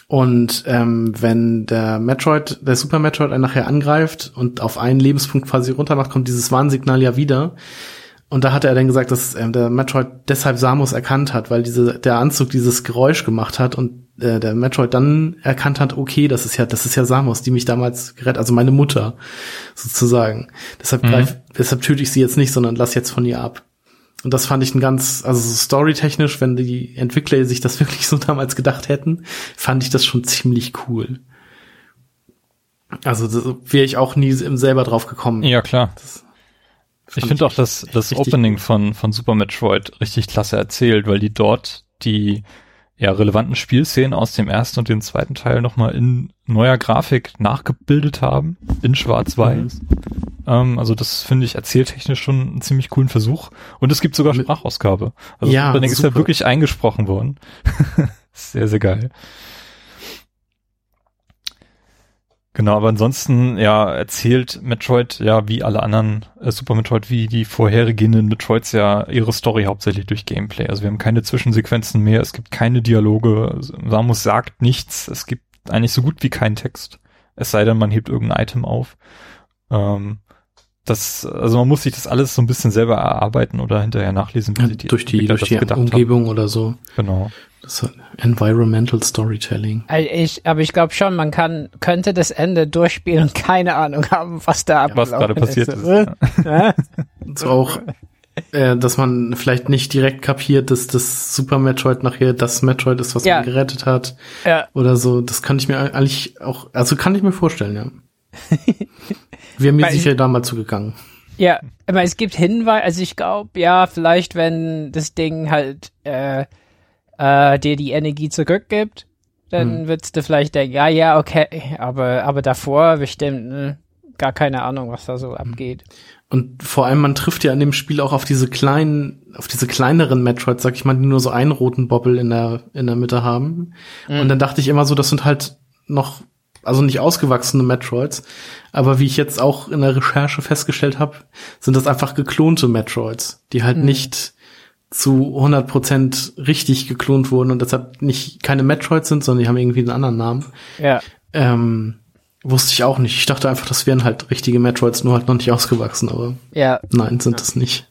Und ähm, wenn der Metroid, der Super Metroid einen nachher angreift und auf einen Lebenspunkt quasi runter macht, kommt dieses Warnsignal ja wieder. Und da hat er dann gesagt, dass ähm, der Metroid deshalb Samus erkannt hat, weil diese, der Anzug dieses Geräusch gemacht hat und äh, der Metroid dann erkannt hat, okay, das ist ja, das ist ja Samus, die mich damals gerettet, also meine Mutter sozusagen. Deshalb mhm. greif, deshalb töte ich sie jetzt nicht, sondern lass jetzt von ihr ab. Und das fand ich ein ganz, also so storytechnisch, wenn die Entwickler sich das [laughs] wirklich so damals gedacht hätten, fand ich das schon ziemlich cool. Also wäre ich auch nie selber drauf gekommen. Ja, klar. ich finde auch das, das Opening von, von Super Metroid richtig klasse erzählt, weil die dort die ja, relevanten Spielszenen aus dem ersten und dem zweiten Teil nochmal in neuer Grafik nachgebildet haben, in schwarz-weiß. Mhm. Ähm, also das finde ich erzähltechnisch schon einen ziemlich coolen Versuch. Und es gibt sogar Sprachausgabe. Also ja, das ist ja wirklich eingesprochen worden. [laughs] sehr, sehr geil. Genau, aber ansonsten, ja, erzählt Metroid, ja, wie alle anderen äh, Super Metroid, wie die vorhergehenden Metroids ja ihre Story hauptsächlich durch Gameplay. Also wir haben keine Zwischensequenzen mehr, es gibt keine Dialoge, Samus sagt nichts, es gibt eigentlich so gut wie keinen Text. Es sei denn, man hebt irgendein Item auf. Ähm, das, also man muss sich das alles so ein bisschen selber erarbeiten oder hinterher nachlesen, wie ja, die durch die, durch die Umgebung haben. oder so. Genau. Das ist Environmental Storytelling. Ich, aber ich glaube schon, man kann, könnte das Ende durchspielen und keine Ahnung haben, was da ja, was gerade passiert ist. ist. Ja. so auch, äh, dass man vielleicht nicht direkt kapiert, dass das Super Metroid nachher das Metroid ist, was ja. man gerettet hat. Ja. Oder so. Das kann ich mir eigentlich auch, also kann ich mir vorstellen, ja. [laughs] Wir mir sicher da mal zugegangen. Ja, aber es gibt Hinweise, also ich glaube, ja, vielleicht wenn das Ding halt äh, äh, dir die Energie zurückgibt, dann hm. würdest du vielleicht denken, ja, ja, okay, aber, aber davor bestimmt ne, gar keine Ahnung, was da so abgeht. Und vor allem, man trifft ja in dem Spiel auch auf diese kleinen, auf diese kleineren Metroids, sag ich mal, die nur so einen roten Bobbel in der, in der Mitte haben. Mhm. Und dann dachte ich immer so, das sind halt noch also nicht ausgewachsene Metroids, aber wie ich jetzt auch in der Recherche festgestellt habe, sind das einfach geklonte Metroids, die halt mhm. nicht zu 100% richtig geklont wurden und deshalb nicht keine Metroids sind, sondern die haben irgendwie einen anderen Namen. Ja. Ähm, wusste ich auch nicht. Ich dachte einfach, das wären halt richtige Metroids, nur halt noch nicht ausgewachsen, aber ja. nein, sind es nicht.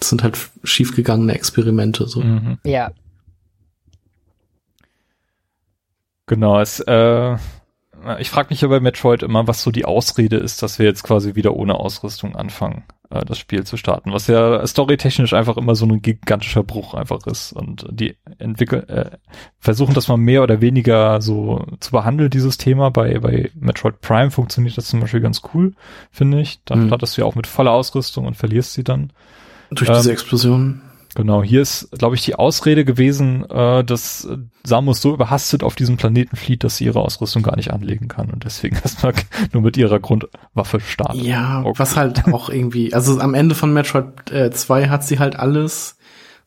Das sind halt schiefgegangene Experimente, so. Mhm. Ja, Genau, es, äh, ich frage mich ja bei Metroid immer, was so die Ausrede ist, dass wir jetzt quasi wieder ohne Ausrüstung anfangen, äh, das Spiel zu starten. Was ja storytechnisch einfach immer so ein gigantischer Bruch einfach ist. Und die entwickeln, äh, versuchen das mal mehr oder weniger so zu behandeln, dieses Thema. Bei, bei Metroid Prime funktioniert das zum Beispiel ganz cool, finde ich. Dann mhm. startest du ja auch mit voller Ausrüstung und verlierst sie dann. Durch diese ähm, Explosion. Genau, hier ist, glaube ich, die Ausrede gewesen, äh, dass Samus so überhastet auf diesem Planeten flieht, dass sie ihre Ausrüstung gar nicht anlegen kann und deswegen [laughs] erstmal nur mit ihrer Grundwaffe startet. Ja, okay. was halt auch irgendwie, also am Ende von Metroid äh, 2 hat sie halt alles.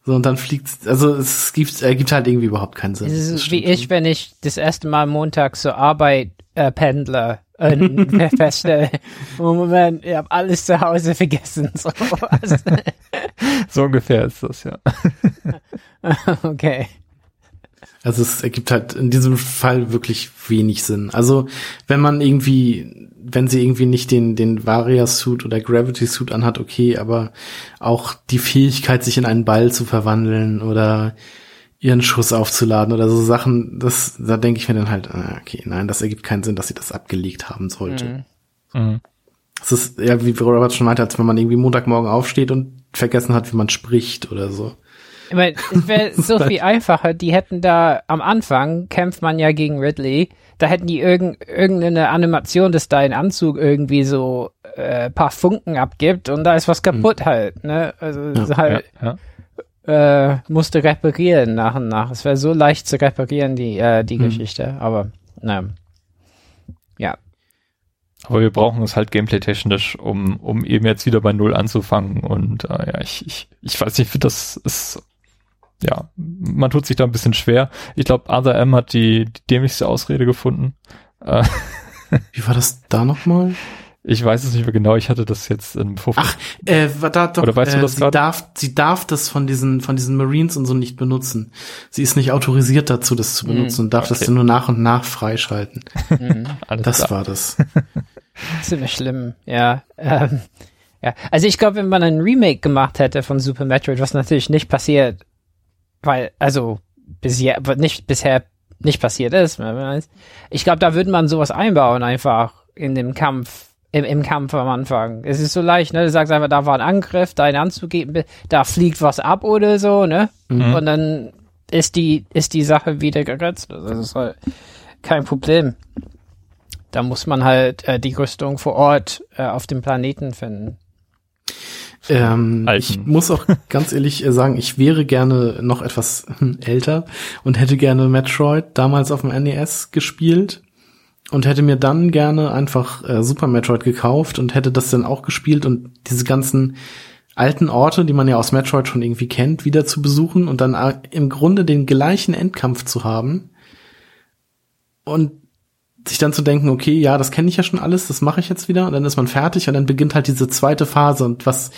So, und dann fliegt, also es gibt, äh, gibt halt irgendwie überhaupt keinen Sinn. Es ist wie ich, wenn ich das erste Mal Montag zur Arbeit äh, pendle und feststelle, oh Moment, ich habe alles zu Hause vergessen. [laughs] So, so ungefähr ist das, ja. [laughs] okay. Also es ergibt halt in diesem Fall wirklich wenig Sinn. Also wenn man irgendwie, wenn sie irgendwie nicht den, den Varia-Suit oder Gravity-Suit anhat, okay, aber auch die Fähigkeit, sich in einen Ball zu verwandeln oder ihren Schuss aufzuladen oder so Sachen, das, da denke ich mir dann halt, ah, okay, nein, das ergibt keinen Sinn, dass sie das abgelegt haben sollte. Mhm. Mhm. Es ist ja, wie Robert schon meinte, als wenn man irgendwie Montagmorgen aufsteht und vergessen hat, wie man spricht oder so. Ich meine, es wäre [laughs] so viel einfacher. Die hätten da am Anfang kämpft man ja gegen Ridley. Da hätten die irgend, irgendeine Animation, dass dein Anzug irgendwie so äh, paar Funken abgibt und da ist was kaputt mhm. halt. Ne? Also ja, halt. Ja, ja äh, musste reparieren nach und nach. Es wäre so leicht zu reparieren, die, äh, die hm. Geschichte. Aber, naja. Ja. Aber wir brauchen es halt gameplay-technisch, um, um eben jetzt wieder bei Null anzufangen. Und äh, ja, ich, ich, ich weiß nicht, ich finde das ist, ja, man tut sich da ein bisschen schwer. Ich glaube, Other M hat die, die dämlichste Ausrede gefunden. Äh, Wie war das da nochmal? Ich weiß es nicht mehr genau, ich hatte das jetzt im Vorfeld. Ach, äh, da doch, Oder weißt äh, du das sie grad? darf, sie darf das von diesen, von diesen Marines und so nicht benutzen. Sie ist nicht autorisiert dazu, das zu benutzen und darf okay. das dann nur nach und nach freischalten. [laughs] Alles Das klar. war das. [laughs] Ziemlich schlimm, ja. Ähm, ja. Also ich glaube, wenn man ein Remake gemacht hätte von Super Metroid, was natürlich nicht passiert, weil, also bisher, nicht, bisher nicht passiert ist, man weiß. ich glaube, da würde man sowas einbauen, einfach in dem Kampf, im, im Kampf am Anfang. Es ist so leicht, ne? Du sagst einfach, da war ein Angriff, dein anzugeben, da fliegt was ab oder so, ne? Mhm. Und dann ist die, ist die Sache wieder geritzt. Also Das ist halt kein Problem. Da muss man halt äh, die Rüstung vor Ort äh, auf dem Planeten finden. Ähm, Alten. ich muss auch ganz ehrlich äh, sagen, ich wäre gerne noch etwas hm, älter und hätte gerne Metroid damals auf dem NES gespielt und hätte mir dann gerne einfach äh, Super Metroid gekauft und hätte das dann auch gespielt und diese ganzen alten Orte, die man ja aus Metroid schon irgendwie kennt, wieder zu besuchen und dann äh, im Grunde den gleichen Endkampf zu haben und sich dann zu denken, okay, ja, das kenne ich ja schon alles, das mache ich jetzt wieder und dann ist man fertig und dann beginnt halt diese zweite Phase und was,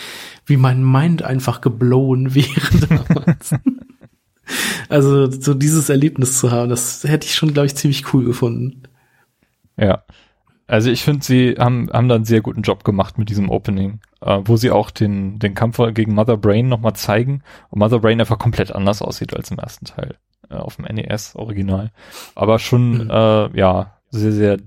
wie mein Mind einfach geblown [laughs] wäre damals. also so dieses Erlebnis zu haben, das hätte ich schon, glaube ich, ziemlich cool gefunden. Ja. Also ich finde, sie haben, haben da einen sehr guten Job gemacht mit diesem Opening, äh, wo sie auch den, den Kampf gegen Mother Brain nochmal zeigen und Mother Brain einfach komplett anders aussieht als im ersten Teil äh, auf dem NES Original. Aber schon, Mhm. äh, ja, sehr, sehr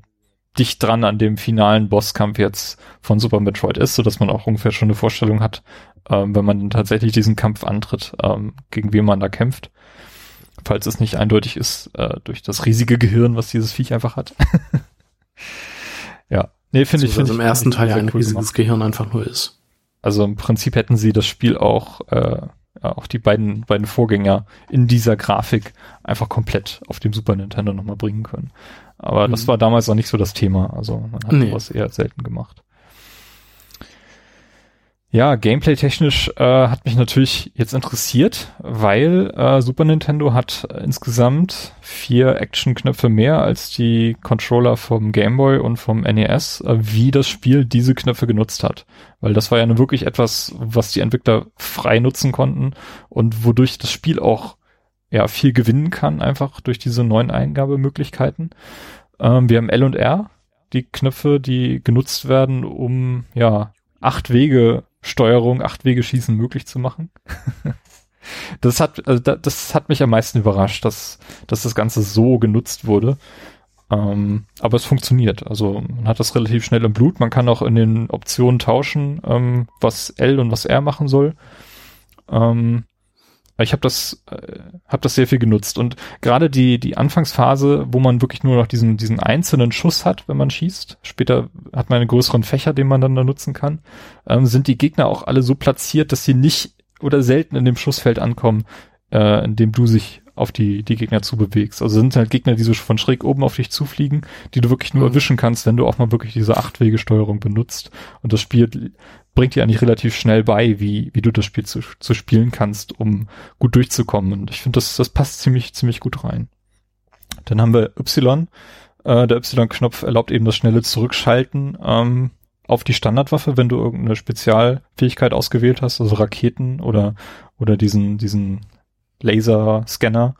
dicht dran an dem finalen Bosskampf jetzt von Super Metroid ist, so dass man auch ungefähr schon eine Vorstellung hat, ähm, wenn man dann tatsächlich diesen Kampf antritt, ähm, gegen wen man da kämpft. Falls es nicht eindeutig ist, äh, durch das riesige Gehirn, was dieses Viech einfach hat. [laughs] ja. Nee, finde ich, So, finde also ich. im ersten find ich Teil ja ein cool riesiges gemacht. Gehirn einfach nur ist. Also im Prinzip hätten sie das Spiel auch, äh, auch die beiden, beiden Vorgänger in dieser Grafik einfach komplett auf dem Super Nintendo nochmal bringen können. Aber das Mhm. war damals auch nicht so das Thema. Also man hat Nee. sowas eher selten gemacht. Ja, Gameplay-technisch äh, hat mich natürlich jetzt interessiert, weil äh, Super Nintendo hat insgesamt vier Action-Knöpfe mehr als die Controller vom Game Boy und vom NES, äh, wie das Spiel diese Knöpfe genutzt hat. Weil das war ja nun wirklich etwas, was die Entwickler frei nutzen konnten und wodurch das Spiel auch ja viel gewinnen kann, einfach durch diese neuen Eingabemöglichkeiten. Ähm, wir haben L und R, die Knöpfe, die genutzt werden, um ja acht Wege Steuerung, acht Wege Schießen möglich zu machen. [laughs] das hat, also da, das hat mich am meisten überrascht, dass, dass das Ganze so genutzt wurde. Ähm, aber es funktioniert. Also man hat das relativ schnell im Blut. Man kann auch in den Optionen tauschen, ähm, was L und was R machen soll. Ähm, ich habe das, äh, hab das sehr viel genutzt und gerade die die Anfangsphase, wo man wirklich nur noch diesen diesen einzelnen Schuss hat, wenn man schießt. Später hat man einen größeren Fächer, den man dann da nutzen kann. Ähm, sind die Gegner auch alle so platziert, dass sie nicht oder selten in dem Schussfeld ankommen, äh, in dem du sich auf die die Gegner zubewegst. Also sind halt Gegner, die so von schräg oben auf dich zufliegen, die du wirklich nur Mhm. erwischen kannst, wenn du auch mal wirklich diese Achtwege-Steuerung benutzt. Und das Spiel bringt dir eigentlich relativ schnell bei, wie, wie du das Spiel zu, zu spielen kannst, um gut durchzukommen. Und ich finde, das, das passt ziemlich, ziemlich gut rein. Dann haben wir Y. Äh, der Y-Knopf erlaubt eben das schnelle Zurückschalten ähm, auf die Standardwaffe, wenn du irgendeine Spezialfähigkeit ausgewählt hast, also Raketen oder, oder diesen, diesen Laserscanner.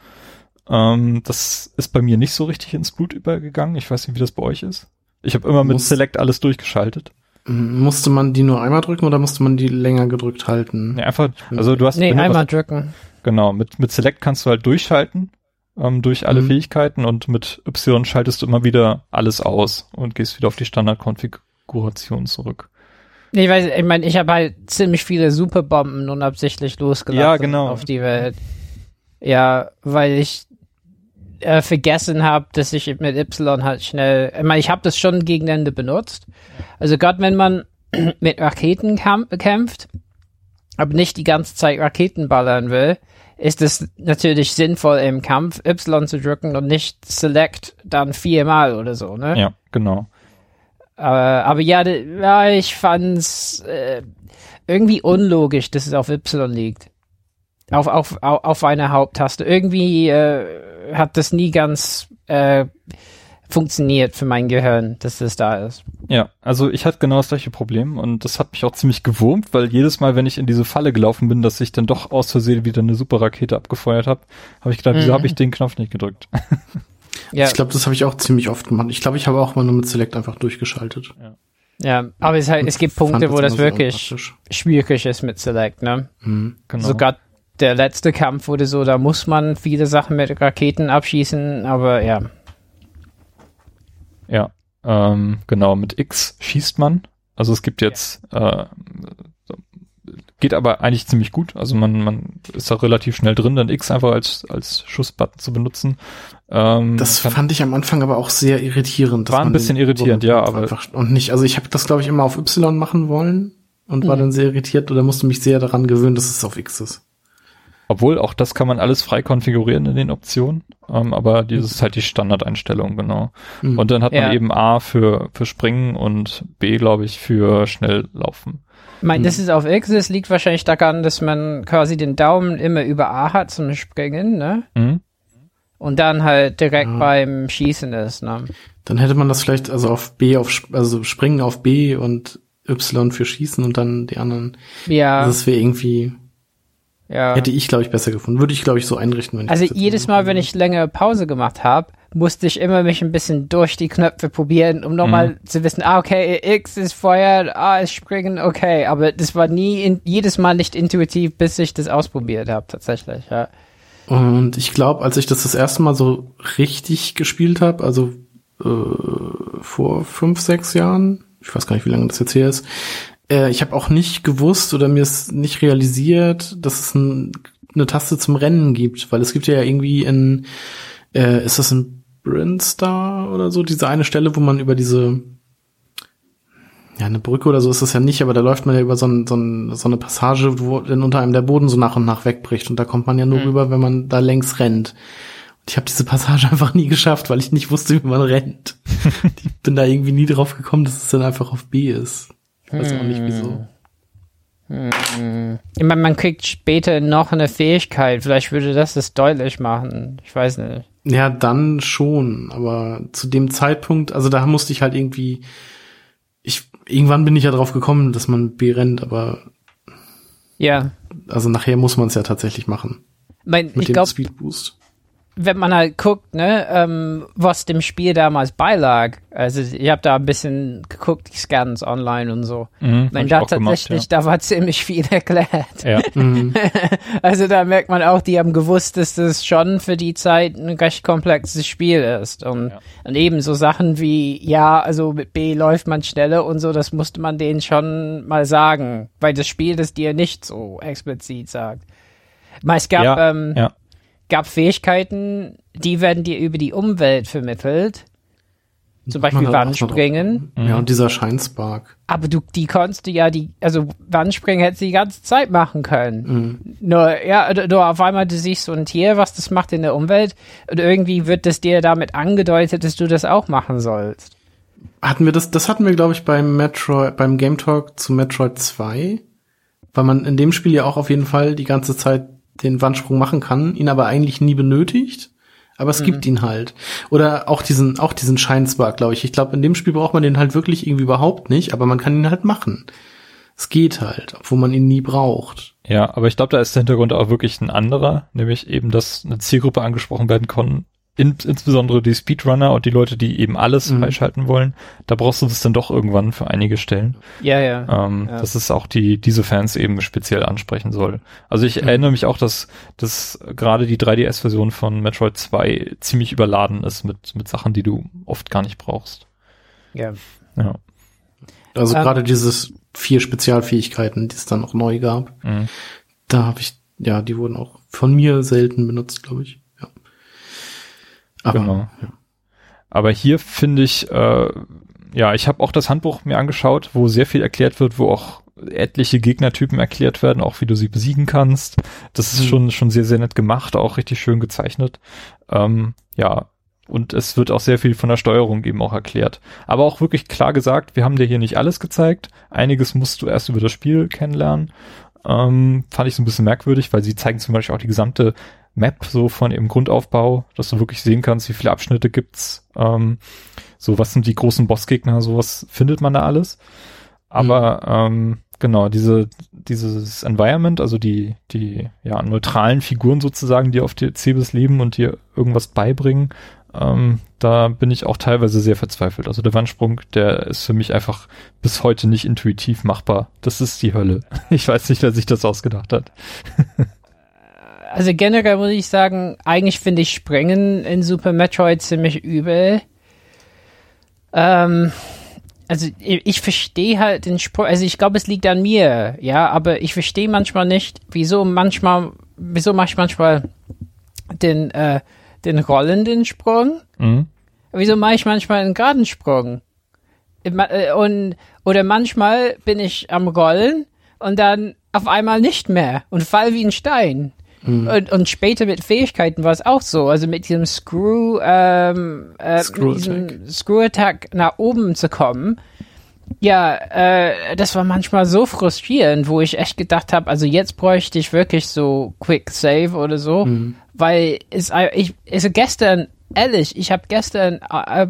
Ähm, das ist bei mir nicht so richtig ins Blut übergegangen. Ich weiß nicht, wie das bei euch ist. Ich habe immer mit Muss- Select alles durchgeschaltet. Musste man die nur einmal drücken oder musste man die länger gedrückt halten? Nee, einfach, also du hast Nee, du was- einmal drücken. Genau, mit, mit Select kannst du halt durchschalten ähm, durch alle Mhm. Fähigkeiten und mit Y schaltest du immer wieder alles aus und gehst wieder auf die Standardkonfiguration zurück. Nee, Ich weiß, ich meine, ich habe halt ziemlich viele Superbomben unabsichtlich losgelassen Ja, genau. auf die Welt. Ja, weil ich äh, vergessen habe, dass ich mit Y halt schnell, ich meine, ich habe das schon gegen Ende benutzt. Also gerade wenn man [clears throat] mit Raketen kämpft, aber nicht die ganze Zeit Raketen ballern will, ist es natürlich sinnvoll im Kampf Y zu drücken und nicht Select dann viermal oder so, ne? Ja, genau. Aber, aber ja, ja, ich fand's äh, irgendwie unlogisch, dass es auf Y liegt. Auf, auf, auf, auf einer Haupttaste. Irgendwie äh, hat das nie ganz, äh, funktioniert für mein Gehirn, dass das da ist. Ja, also ich hatte genau das gleiche Problem und das hat mich auch ziemlich gewurmt, weil jedes Mal, wenn ich in diese Falle gelaufen bin, dass ich dann doch aus Versehen wieder eine super Rakete abgefeuert habe, habe ich gedacht, mhm. wieso habe ich den Knopf nicht gedrückt? [laughs] ja. Ich glaube, das habe ich auch ziemlich oft gemacht. Ich glaube, ich habe auch mal nur mit Select einfach durchgeschaltet. Ja. Ja, aber es, halt, es gibt Punkte, wo das wirklich schwierig ist mit Select, ne? Mhm, genau. Sogar der letzte Kampf wurde so, da muss man viele Sachen mit Raketen abschießen, aber ja. Ja, ähm, genau, mit X schießt man. Also es gibt jetzt, ja. äh, geht aber eigentlich ziemlich gut. Also man, man ist da relativ schnell drin, dann X einfach als, als Schussbutton zu benutzen. Ähm, das fand ich am Anfang aber auch sehr irritierend. War ein bisschen irritierend, ja, aber. Einfach, und nicht, also ich habe das, glaube ich, immer auf Y machen wollen und mhm. war dann sehr irritiert oder musste mich sehr daran gewöhnen, dass es auf X ist. Obwohl, auch das kann man alles frei konfigurieren in den Optionen, ähm, aber dieses ist halt die Standardeinstellung, genau. Mhm. Und dann hat man eben A für, für Springen und B, glaube ich, für schnell laufen. Ich meine, das ist auf X, das liegt wahrscheinlich daran, dass man quasi den Daumen immer über A hat zum Springen, ne? Mhm. Und dann halt direkt ja. beim Schießen ist, ne? Dann hätte man das vielleicht also auf B auf also Springen auf B und Y für Schießen und dann die anderen. Ja. Also das wäre irgendwie ja. Hätte ich, glaube ich, besser gefunden. Würde ich, glaube ich, so einrichten. Wenn also jedes Mal, wenn ich längere Pause gemacht habe, musste ich immer mich ein bisschen durch die Knöpfe probieren, um nochmal mhm. zu wissen, ah, okay, X ist Feuer, A ist Springen, okay. Aber das war nie, in, jedes Mal nicht intuitiv, bis ich das ausprobiert habe, tatsächlich, ja. Und ich glaube, als ich das das erste Mal so richtig gespielt habe, also äh, vor fünf, sechs Jahren, ich weiß gar nicht, wie lange das jetzt her ist, äh, ich habe auch nicht gewusst oder mir ist nicht realisiert, dass es ein, eine Taste zum Rennen gibt, weil es gibt ja irgendwie in, äh, ist das ein Brinstar oder so, diese eine Stelle, wo man über diese, ja, eine Brücke oder so ist das ja nicht, aber da läuft man ja über so, ein, so, ein, so eine Passage, wo dann unter einem der Boden so nach und nach wegbricht und da kommt man ja nur mhm. rüber, wenn man da längs rennt. Und ich habe diese Passage [laughs] einfach nie geschafft, weil ich nicht wusste, wie man rennt. [laughs] ich bin da irgendwie nie drauf gekommen, dass es dann einfach auf B ist. Ich weiß auch nicht wieso. Hm. Ich meine, man kriegt später noch eine Fähigkeit. Vielleicht würde das das deutlich machen. Ich weiß nicht. Ja, dann schon. Aber zu dem Zeitpunkt, also da musste ich halt irgendwie, ich, irgendwann bin ich ja drauf gekommen, dass man B rennt, aber. Ja. Also nachher muss man es ja tatsächlich machen. Mein, Mit ich dem glaub, Speed Boost wenn man halt guckt, ne, ähm, was dem Spiel damals beilag, also ich habe da ein bisschen geguckt, die Scans online und so. Mhm, Wenn da tatsächlich, gemacht, ja. da war ziemlich viel [laughs] erklärt. Ja. [laughs] Mhm. also da merkt man auch, die haben gewusst, dass das schon für die Zeit ein recht komplexes Spiel ist. Und, ja. und eben so Sachen wie, ja, also mit B läuft man schneller und so, das musste man denen schon mal sagen, weil das Spiel das dir nicht so explizit sagt. Mal, es gab, ja, ähm, ja gab Fähigkeiten, die werden dir über die Umwelt vermittelt. Zum Beispiel Wandspringen. Ja, und dieser Scheinspark. Aber du, die konntest du ja, die, also Wandspringen hättest du die ganze Zeit machen können. Mhm. Nur, ja, nur auf einmal du siehst so ein Tier, was das macht in der Umwelt und irgendwie wird das dir damit angedeutet, dass du das auch machen sollst. Hatten wir das, das hatten wir, glaube ich, beim Metroid, beim Game Talk zu Metroid 2, weil man in dem Spiel ja auch auf jeden Fall die ganze Zeit den Wandsprung machen kann, ihn aber eigentlich nie benötigt. Aber es mhm. gibt ihn halt. Oder auch diesen, auch diesen Scheinspark, glaube ich. Ich glaube, in dem Spiel braucht man den halt wirklich irgendwie überhaupt nicht, aber man kann ihn halt machen. Es geht halt, obwohl man ihn nie braucht. Ja, aber ich glaube, da ist der Hintergrund auch wirklich ein anderer, nämlich eben, dass eine Zielgruppe angesprochen werden kann, in, insbesondere die Speedrunner und die Leute, die eben alles mhm. freischalten wollen, da brauchst du das dann doch irgendwann für einige Stellen. Ja, ja. Ähm, ja. Dass es auch die, diese Fans eben speziell ansprechen soll. Also ich mhm. erinnere mich auch, dass, dass gerade die 3DS-Version von Metroid 2 ziemlich überladen ist mit, mit Sachen, die du oft gar nicht brauchst. Ja. Ja. Also um, ähm. gerade dieses vier Spezialfähigkeiten, die es dann auch neu gab, mhm. da habe ich, ja, die wurden auch von mir selten benutzt, glaube ich. Aber, genau. Ja. Aber hier finde ich, äh, ja, ich habe auch das Handbuch mir angeschaut, wo sehr viel erklärt wird, wo auch etliche Gegnertypen erklärt werden, auch wie du sie besiegen kannst. Das ist mhm. schon schon sehr sehr nett gemacht, auch richtig schön gezeichnet. Ähm, ja, und es wird auch sehr viel von der Steuerung eben auch erklärt. Aber auch wirklich klar gesagt, wir haben dir hier nicht alles gezeigt. Einiges musst du erst über das Spiel kennenlernen. Ähm, fand ich so ein bisschen merkwürdig, weil sie zeigen zum Beispiel auch die gesamte Map, so von ihrem Grundaufbau, dass du wirklich sehen kannst, wie viele Abschnitte gibt's, ähm, so was sind die großen Bossgegner, sowas findet man da alles. Aber mhm. ähm, genau, diese, dieses Environment, also die, die ja, neutralen Figuren sozusagen, die auf der Cebes leben und dir irgendwas beibringen, ähm, da bin ich auch teilweise sehr verzweifelt. Also der Wandsprung, der ist für mich einfach bis heute nicht intuitiv machbar. Das ist die Hölle. [laughs] Ich weiß nicht, wer sich das ausgedacht hat. [laughs] also generell muss ich sagen, eigentlich finde ich Springen in Super Metroid ziemlich übel. Ähm, also ich, verstehe halt den Sprung, also ich glaube, es liegt an mir, ja, aber ich verstehe manchmal nicht, wieso manchmal, wieso mache ich manchmal den, äh, den rollenden Sprung? Mhm. Wieso mache ich manchmal einen geraden Sprung? Äh, und, oder manchmal bin ich am Rollen und dann auf einmal nicht mehr und fall wie ein Stein. Mhm. Und, und später mit Fähigkeiten war es auch so. Also mit diesem Screw, ähm, äh, Screw diesem Screw Attack nach oben zu kommen. Ja, äh, das war manchmal so frustrierend, wo ich echt gedacht habe, also jetzt bräuchte ich wirklich so Quick Save oder so, mhm. weil es, ich, also gestern, ehrlich, ich habe gestern äh,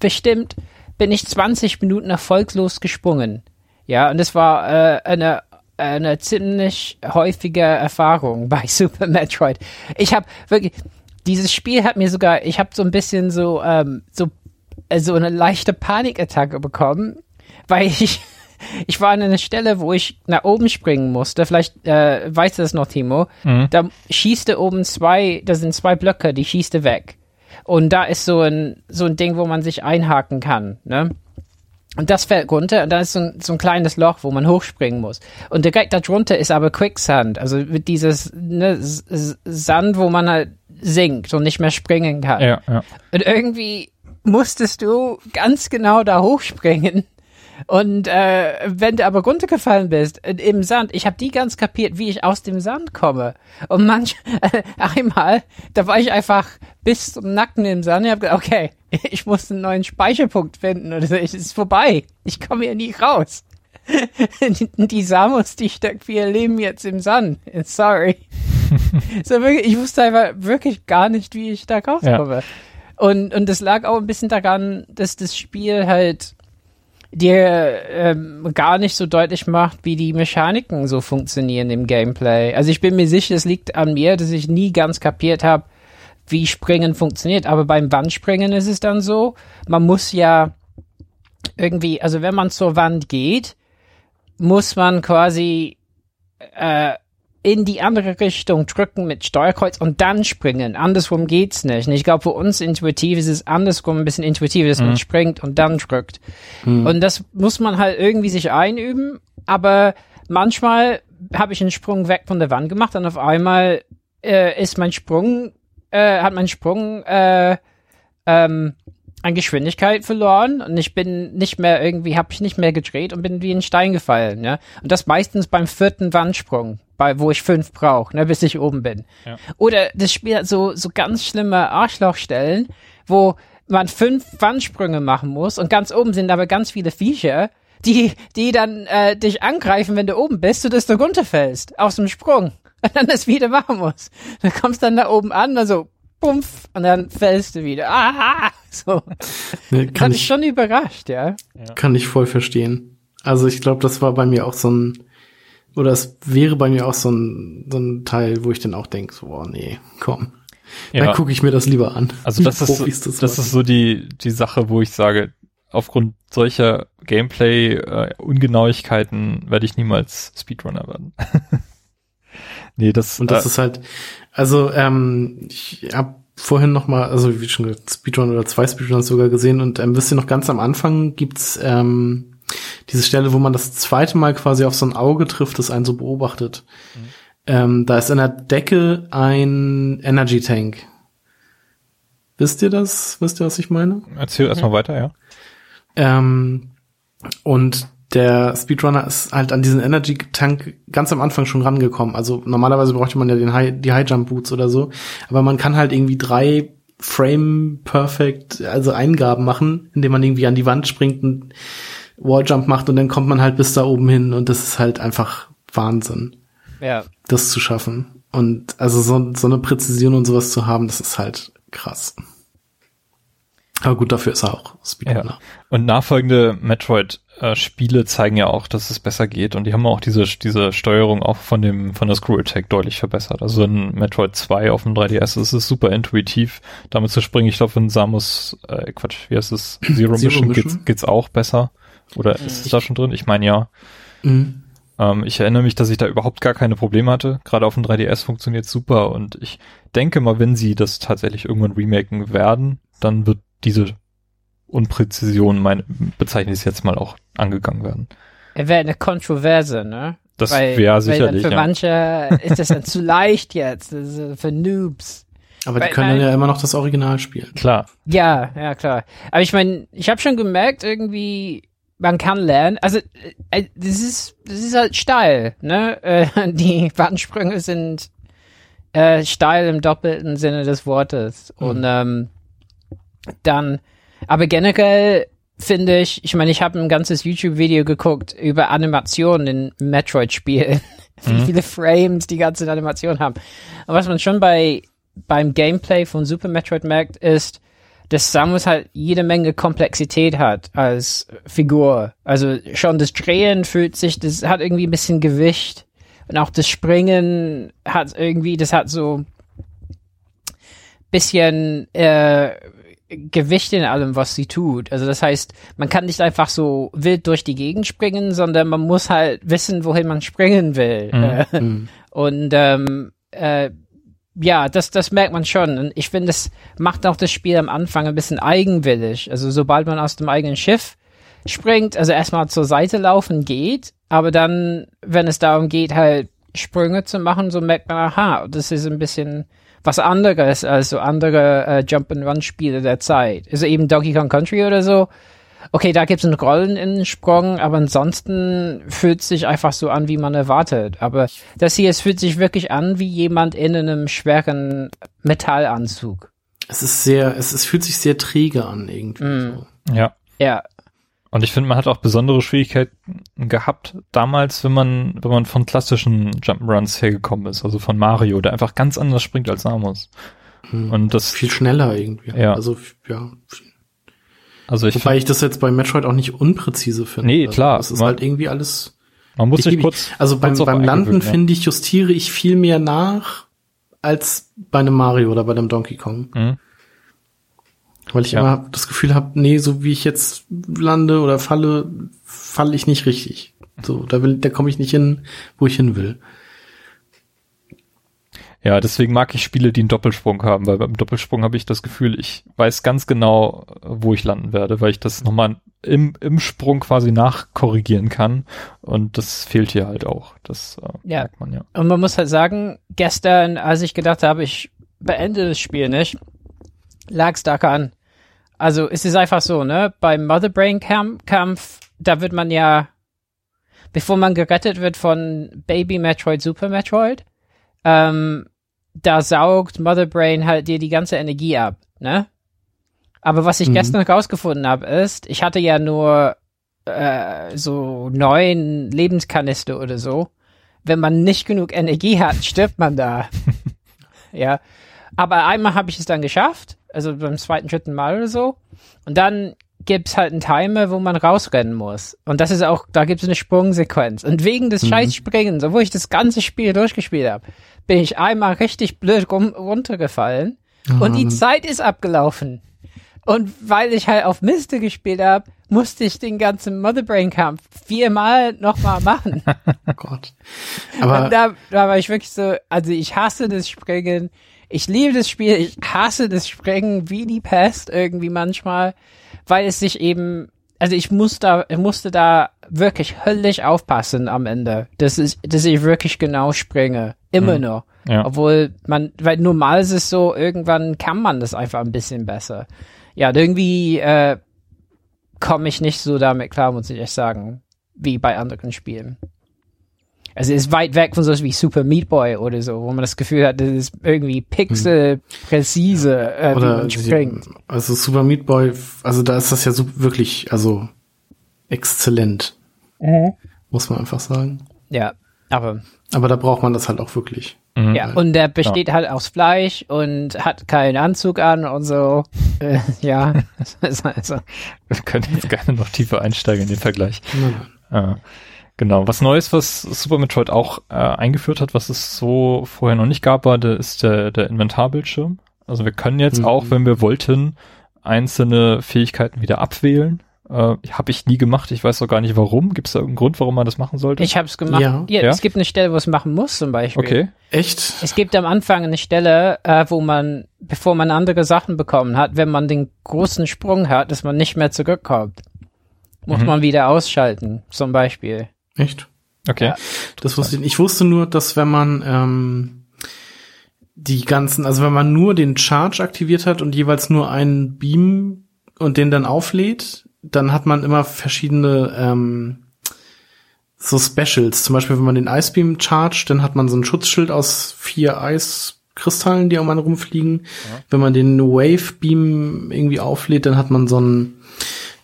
bestimmt bin ich 20 Minuten erfolglos gesprungen. Ja, und es war äh, eine eine ziemlich häufige Erfahrung bei [laughs] Super Metroid. Ich habe wirklich, dieses Spiel hat mir sogar, ich habe so ein bisschen so, ähm, so, äh, so eine leichte Panikattacke bekommen, weil [laughs] ich, ich war an einer Stelle, wo ich nach oben springen musste. Vielleicht äh, weißt du das noch, Timo. Mhm. Da schießte oben zwei, da sind zwei Blöcke, die schießte weg. Und da ist so ein, so ein Ding, wo man sich einhaken kann, ne? Und das fällt runter und da ist so ein, so ein kleines Loch, wo man hochspringen muss. Und direkt darunter ist aber Quicksand, also mit dieses ne, Sand, wo man halt sinkt und nicht mehr springen kann. Ja, ja. Und irgendwie musstest du ganz genau da hochspringen und äh, wenn du aber runtergefallen bist äh, im Sand, ich habe die ganz kapiert, wie ich aus dem Sand komme. Und manch äh, [laughs] einmal, da war ich einfach bis zum Nacken im Sand. Ich habe gedacht, okay, [laughs] ich muss einen neuen Speicherpunkt finden oder so. Es ist vorbei. Ich komme hier nie raus. [laughs] die Samus, die steckt für ihr Leben jetzt im Sand. Sorry. so wirklich, ich wusste einfach wirklich gar nicht, wie ich da rauskomme. Ja. Und, und das lag auch ein bisschen daran, dass das Spiel halt dir ähm, gar nicht so deutlich macht, wie die Mechaniken so funktionieren im Gameplay. Also ich bin mir sicher, es liegt an mir, dass ich nie ganz kapiert habe, wie Springen funktioniert. Aber beim Wandspringen ist es dann so, man muss ja irgendwie, also wenn man zur Wand geht, muss man quasi äh, in die andere Richtung drücken mit Steuerkreuz und dann springen. Andersrum geht's nicht. Und ich glaube, für uns intuitiv ist es andersrum ein bisschen intuitiv, dass mhm. man springt und dann drückt. Mhm. Und das muss man halt irgendwie sich einüben. Aber manchmal habe ich einen Sprung weg von der Wand gemacht und auf einmal äh, ist mein Sprung, äh, hat mein Sprung äh, ähm, an Geschwindigkeit verloren und ich bin nicht mehr irgendwie, habe ich nicht mehr gedreht und bin wie ein Stein gefallen, ja. Und das meistens beim vierten Wandsprung, bei wo ich fünf brauche, ne, bis ich oben bin. Ja. Oder das Spiel hat so so ganz schlimme Arschlochstellen, wo man fünf Wandsprünge machen muss und ganz oben sind aber ganz viele Viecher, die die dann äh, dich angreifen, wenn du oben bist, sodass du runterfällst aus dem Sprung [laughs] und dann das wieder machen musst. Dann kommst dann da oben an, also pumpf, und dann fällst du wieder. Aha! So. Nee, kann ich schon überrascht, ja. Kann ich voll verstehen. Also ich glaube, das war bei mir auch so ein, oder es wäre bei mir auch so ein, so ein Teil, wo ich dann auch denke, so, oh nee, komm. Ja. Dann gucke ich mir das lieber an. Also das [laughs] ist, das, das ist so die, die Sache, wo ich sage, aufgrund solcher Gameplay-Ungenauigkeiten äh, werde ich niemals Speedrunner werden. [laughs] nee, das. Und das äh, ist halt, also ähm, ich habe vorhin noch mal, also wie schon gesagt, Speedrun oder zwei Speedruns sogar gesehen und ähm, wisst ihr noch ganz am Anfang gibt's ähm, diese Stelle, wo man das zweite Mal quasi auf so ein Auge trifft, das einen so beobachtet. Mhm. Ähm, da ist in der Decke ein Energy Tank. Wisst ihr das? Wisst ihr, was ich meine? Erzähl erstmal weiter, ja. Ähm, und der Speedrunner ist halt an diesen Energy Tank ganz am Anfang schon rangekommen. Also normalerweise bräuchte man ja den High, die High Jump Boots oder so. Aber man kann halt irgendwie drei Frame Perfect, also Eingaben machen, indem man irgendwie an die Wand springt und Walljump macht und dann kommt man halt bis da oben hin und das ist halt einfach Wahnsinn. Ja. Das zu schaffen. Und also so, so eine Präzision und sowas zu haben, das ist halt krass. Aber gut, dafür ist er auch Speedrunner. Ja. Und nachfolgende Metroid-Spiele zeigen ja auch, dass es besser geht. Und die haben auch diese, diese Steuerung auch von dem, von der Screw Attack deutlich verbessert. Also in Metroid 2 auf dem 3DS ist es super intuitiv, damit zu springen. Ich glaube, in Samus, äh, Quatsch, wie heißt es? [clears throat] Zero, Zero Mission, Mission? Geht's, geht's auch besser. Oder mhm. ist es da schon drin? Ich meine ja. Mhm. Ähm, ich erinnere mich, dass ich da überhaupt gar keine Probleme hatte. Gerade auf dem 3DS funktioniert super und ich denke mal, wenn sie das tatsächlich irgendwann remaken werden, dann wird diese Unpräzision, mein, bezeichne ich es jetzt mal auch, angegangen werden. Er wäre eine Kontroverse, ne? Das wäre sicherlich. Für ja. manche ist das dann [laughs] zu leicht jetzt, für Noobs. Aber die können dann ja immer noch das Original spielen. Klar. Ja, ja, klar. Aber ich meine, ich habe schon gemerkt, irgendwie, man kann lernen. Also, äh, das ist, das ist halt steil, ne? [laughs] Äh, die Wandsprünge sind äh, steil im doppelten Sinne des Wortes. Mhm. Und ähm, dann, aber generell finde ich, ich meine, ich habe ein ganzes YouTube-Video geguckt über Animationen in Metroid-Spielen. [laughs] Wie mhm. viele Frames die ganze Animation haben. Und was man schon bei beim Gameplay von Super Metroid merkt, ist, dass Samus halt jede Menge Komplexität hat als Figur. Also schon das Drehen fühlt sich, das hat irgendwie ein bisschen Gewicht. Und auch das Springen hat irgendwie, das hat so bisschen äh, Gewicht in allem, was sie tut. Also das heißt, man kann nicht einfach so wild durch die Gegend springen, sondern man muss halt wissen, wohin man springen will. Mhm. mhm. Und ähm, äh, ja, das, das merkt man schon. Und ich finde, das macht auch das Spiel am Anfang ein bisschen eigenwillig. Also sobald man aus dem eigenen Schiff springt, also erstmal zur Seite laufen geht, aber dann, wenn es darum geht, halt Sprünge zu machen, so merkt man, aha, das ist ein bisschen was anderes als so andere äh, Jump-and-Run-Spiele der Zeit. Also eben Donkey Kong Country oder so. Okay, da gibt es einen Rollen in den Sprung, aber ansonsten fühlt es sich einfach so an, wie man erwartet. Aber das hier, es fühlt sich wirklich an wie jemand in einem schweren Metallanzug. Es ist sehr, es, es fühlt sich sehr träge an irgendwie. Mm. So. Ja. Ja. Und ich finde, man hat auch besondere Schwierigkeiten gehabt damals, wenn man, wenn man von klassischen Jump'n'Runs hergekommen ist, also von Mario, der einfach ganz anders springt als Samus. Hm. Und das viel schneller irgendwie. Ja. Also ja. Also ich Wobei ich das jetzt bei Metroid auch nicht unpräzise finde. Nee, also klar. Das ist halt irgendwie alles. Man muss sich kurz. Also beim, beim Landen finde ich justiere ich viel mehr nach als bei einem Mario oder bei einem Donkey Kong. Mhm. Weil ich ja. immer das Gefühl habe, nee, so wie ich jetzt lande oder falle, falle ich nicht richtig. So, da will, da komme ich nicht hin, wo ich hin will. Ja, deswegen mag ich Spiele, die einen Doppelsprung haben, weil beim Doppelsprung habe ich das Gefühl, ich weiß ganz genau, wo ich landen werde, weil ich das nochmal im, im Sprung quasi nachkorrigieren kann. Und das fehlt hier halt auch. Das äh, ja. merkt man ja. Und man muss halt sagen, gestern, als ich gedacht habe, ich beende das Spiel nicht, lag es daran, also es ist einfach so, ne? Beim Mother Brain Kampf, da wird man ja, bevor man gerettet wird von Baby Metroid, Super Metroid, ähm, da saugt Mother Brain halt dir die ganze Energie ab, ne? Aber was ich mhm. gestern rausgefunden habe, ist, ich hatte ja nur äh, so neun Lebenskanister oder so. Wenn man nicht genug Energie hat, stirbt man da. [laughs] ja. Aber einmal habe ich es dann geschafft also beim zweiten, dritten Mal oder so. Und dann gibt's halt einen Timer, wo man rausrennen muss. Und das ist auch, da gibt's eine Sprungsequenz. Und wegen des mhm. scheiß Springens, obwohl ich das ganze Spiel durchgespielt habe, bin ich einmal richtig blöd rum, runtergefallen. Mhm. Und die Zeit ist abgelaufen. Und weil ich halt auf Miste gespielt habe, musste ich den ganzen Motherbrain-Kampf viermal nochmal machen. [laughs] oh Gott. Aber da, da war ich wirklich so, also ich hasse das Springen. Ich liebe das Spiel, ich hasse das Sprengen wie die Pest irgendwie manchmal, weil es sich eben, also ich muss da, ich musste da wirklich höllisch aufpassen am Ende, dass ich, dass ich wirklich genau springe. Immer mhm. noch. Ja. Obwohl man, weil normal ist es so, irgendwann kann man das einfach ein bisschen besser. Ja, irgendwie äh, komme ich nicht so damit klar, muss ich echt sagen, wie bei anderen Spielen. Also ist weit weg von sowas wie Super Meat Boy oder so, wo man das Gefühl hat, das ist irgendwie pixelpräzise, äh, oder wie man springt. Also Super Meat Boy, also da ist das ja so wirklich, also exzellent. Mhm. Muss man einfach sagen. Ja, aber. Aber da braucht man das halt auch wirklich. Mhm. Ja, und der besteht ja. halt aus Fleisch und hat keinen Anzug an und so. [laughs] Äh, ja, also. [laughs] Wir können jetzt gerne noch tiefer einsteigen in den Vergleich. Mhm. Äh, genau. Was Neues, was Super Metroid auch äh, eingeführt hat, was es so vorher noch nicht gab, war, der, ist der, der Inventarbildschirm. Also wir können jetzt mhm. auch, wenn wir wollten, einzelne Fähigkeiten wieder abwählen. Äh, habe ich nie gemacht. Ich weiß auch gar nicht warum. Gibt es da irgendeinen Grund, warum man das machen sollte? Ich habe es gemacht. Ja. ja. Es gibt eine Stelle, wo es machen muss, zum Beispiel. Okay. Echt? Es gibt am Anfang eine Stelle, äh, wo man, bevor man andere Sachen bekommen hat, wenn man den großen Sprung hat, dass man nicht mehr zurückkommt, muss mhm. man wieder ausschalten, zum Beispiel. Echt? Okay. Ja. Das wusste ich. Ich wusste nur, dass wenn man ähm, die ganzen, also wenn man nur den Charge aktiviert hat und jeweils nur einen Beam und den dann auflädt, dann hat man immer verschiedene ähm, so Specials. Zum Beispiel, wenn man den Ice Beam chargt, dann hat man so ein Schutzschild aus vier Eiskristallen, die um einen rumfliegen. Ja. Wenn man den Wave Beam irgendwie auflädt, dann hat man so ein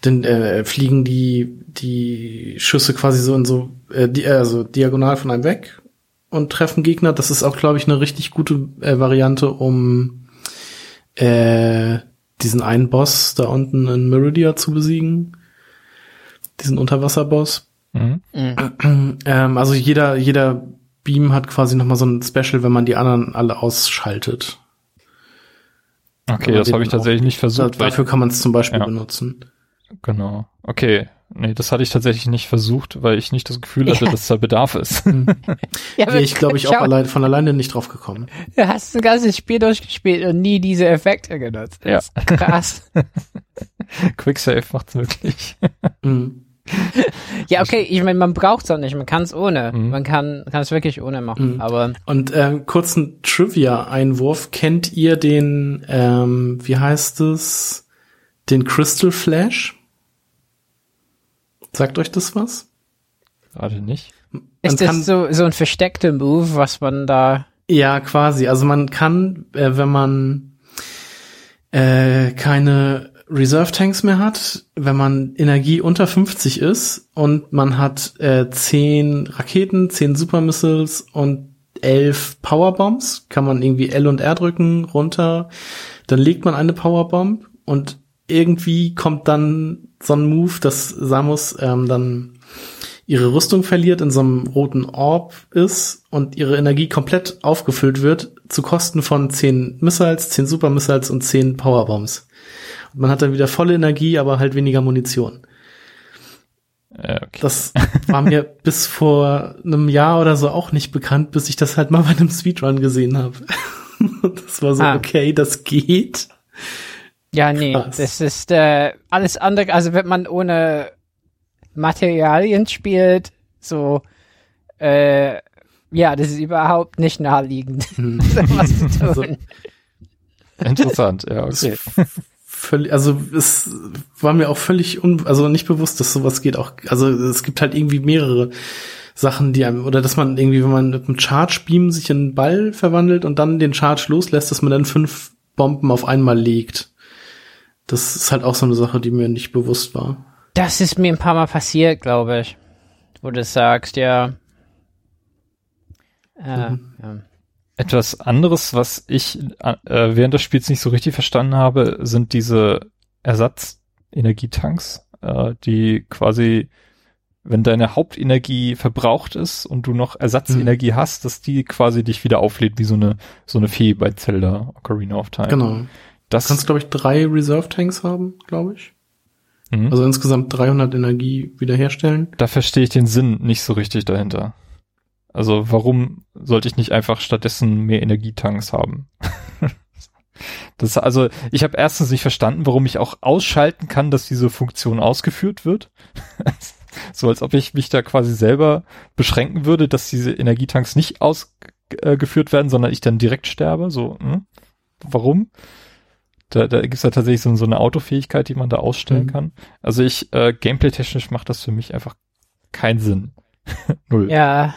dann äh, fliegen die die Schüsse quasi so in so äh, die, also diagonal von einem weg und treffen Gegner. Das ist auch, glaube ich, eine richtig gute äh, Variante, um äh, diesen einen Boss da unten in Meridia zu besiegen. Diesen Unterwasserboss. Mhm. mhm. Ähm, also jeder, jeder Beam hat quasi nochmal so ein Special, wenn man die anderen alle ausschaltet. Okay, das habe ich tatsächlich nicht versucht. Da, dafür kann man es zum Beispiel ja. benutzen. Genau. Okay. Nee, das hatte ich tatsächlich nicht versucht, weil ich nicht das Gefühl hatte, ja. dass da Bedarf ist. [laughs] Ja, Wäre ich, glaube ich, auch allein, von alleine nicht drauf gekommen. Du hast ein ganzes Spiel durchgespielt und nie diese Effekte genutzt. Ja. krass. [laughs] Quicksave macht's möglich. Mhm. [laughs] Ja, okay, ich meine, man braucht's auch nicht, man kann es ohne. Mhm. Man kann es wirklich ohne machen, mhm. aber Und äh, kurzen Trivia Einwurf, kennt ihr den ähm, wie heißt es? Den Crystal Flash? Sagt euch das was? Gerade nicht. Man ist das so, so ein versteckter Move, was man da. Ja, quasi. Also man kann, äh, wenn man äh, keine Reserve Tanks mehr hat, wenn man Energie unter 50 ist und man hat äh, 10 Raketen, 10 Super Missiles und 11 Powerbombs, kann man irgendwie L und R drücken, runter, dann legt man eine Powerbomb und irgendwie kommt dann so ein Move, dass Samus ähm, dann ihre Rüstung verliert, in so einem roten Orb ist und ihre Energie komplett aufgefüllt wird, zu Kosten von 10 Missiles, 10 Super Missiles und 10 Powerbombs. Und man hat dann wieder volle Energie, aber halt weniger Munition. Okay. Das war mir [laughs] bis vor einem Jahr oder so auch nicht bekannt, bis ich das halt mal bei einem Speedrun gesehen habe. [laughs] das war so, ah. okay, das geht. Ja, nee, Krass. das ist äh, alles andere, also wenn man ohne Materialien spielt, so, äh, ja, das ist überhaupt nicht naheliegend, [laughs] hm. was zu tun. Also, interessant, ja, okay. Völlig, also es war mir auch völlig un, also nicht bewusst, dass sowas geht auch, also es gibt halt irgendwie mehrere Sachen, die einem, oder dass man irgendwie, wenn man mit einem Charge Beam sich in einen Ball verwandelt und dann den Charge loslässt, dass man dann fünf Bomben auf einmal legt. Das ist halt auch so eine Sache, die mir nicht bewusst war. Das ist mir ein paar Mal passiert, glaube ich. Wo du sagst, ja. Äh, mhm. ja. Etwas anderes, was ich äh, während des Spiels nicht so richtig verstanden habe, sind diese Ersatzenergietanks, äh, die quasi, wenn deine Hauptenergie verbraucht ist und du noch Ersatzenergie mhm. hast, dass die quasi dich wieder auflädt, wie so eine, so eine Fee bei Zelda Ocarina of Time. Genau. Das du kannst, glaube ich, drei Reserve Tanks haben, glaube ich. Mhm. Also insgesamt 300 Energie wiederherstellen. Da verstehe ich den Sinn nicht so richtig dahinter. Also warum sollte ich nicht einfach stattdessen mehr Energietanks haben? [laughs] das also ich habe erstens nicht verstanden, warum ich auch ausschalten kann, dass diese Funktion ausgeführt wird. [laughs] so als ob ich mich da quasi selber beschränken würde, dass diese Energietanks nicht ausgeführt werden, sondern ich dann direkt sterbe. So, hm? warum? Da, da gibt es ja tatsächlich so, so eine Autofähigkeit, die man da ausstellen mhm. kann. Also ich, äh, gameplay-technisch macht das für mich einfach keinen Sinn. [laughs] Null. Ja,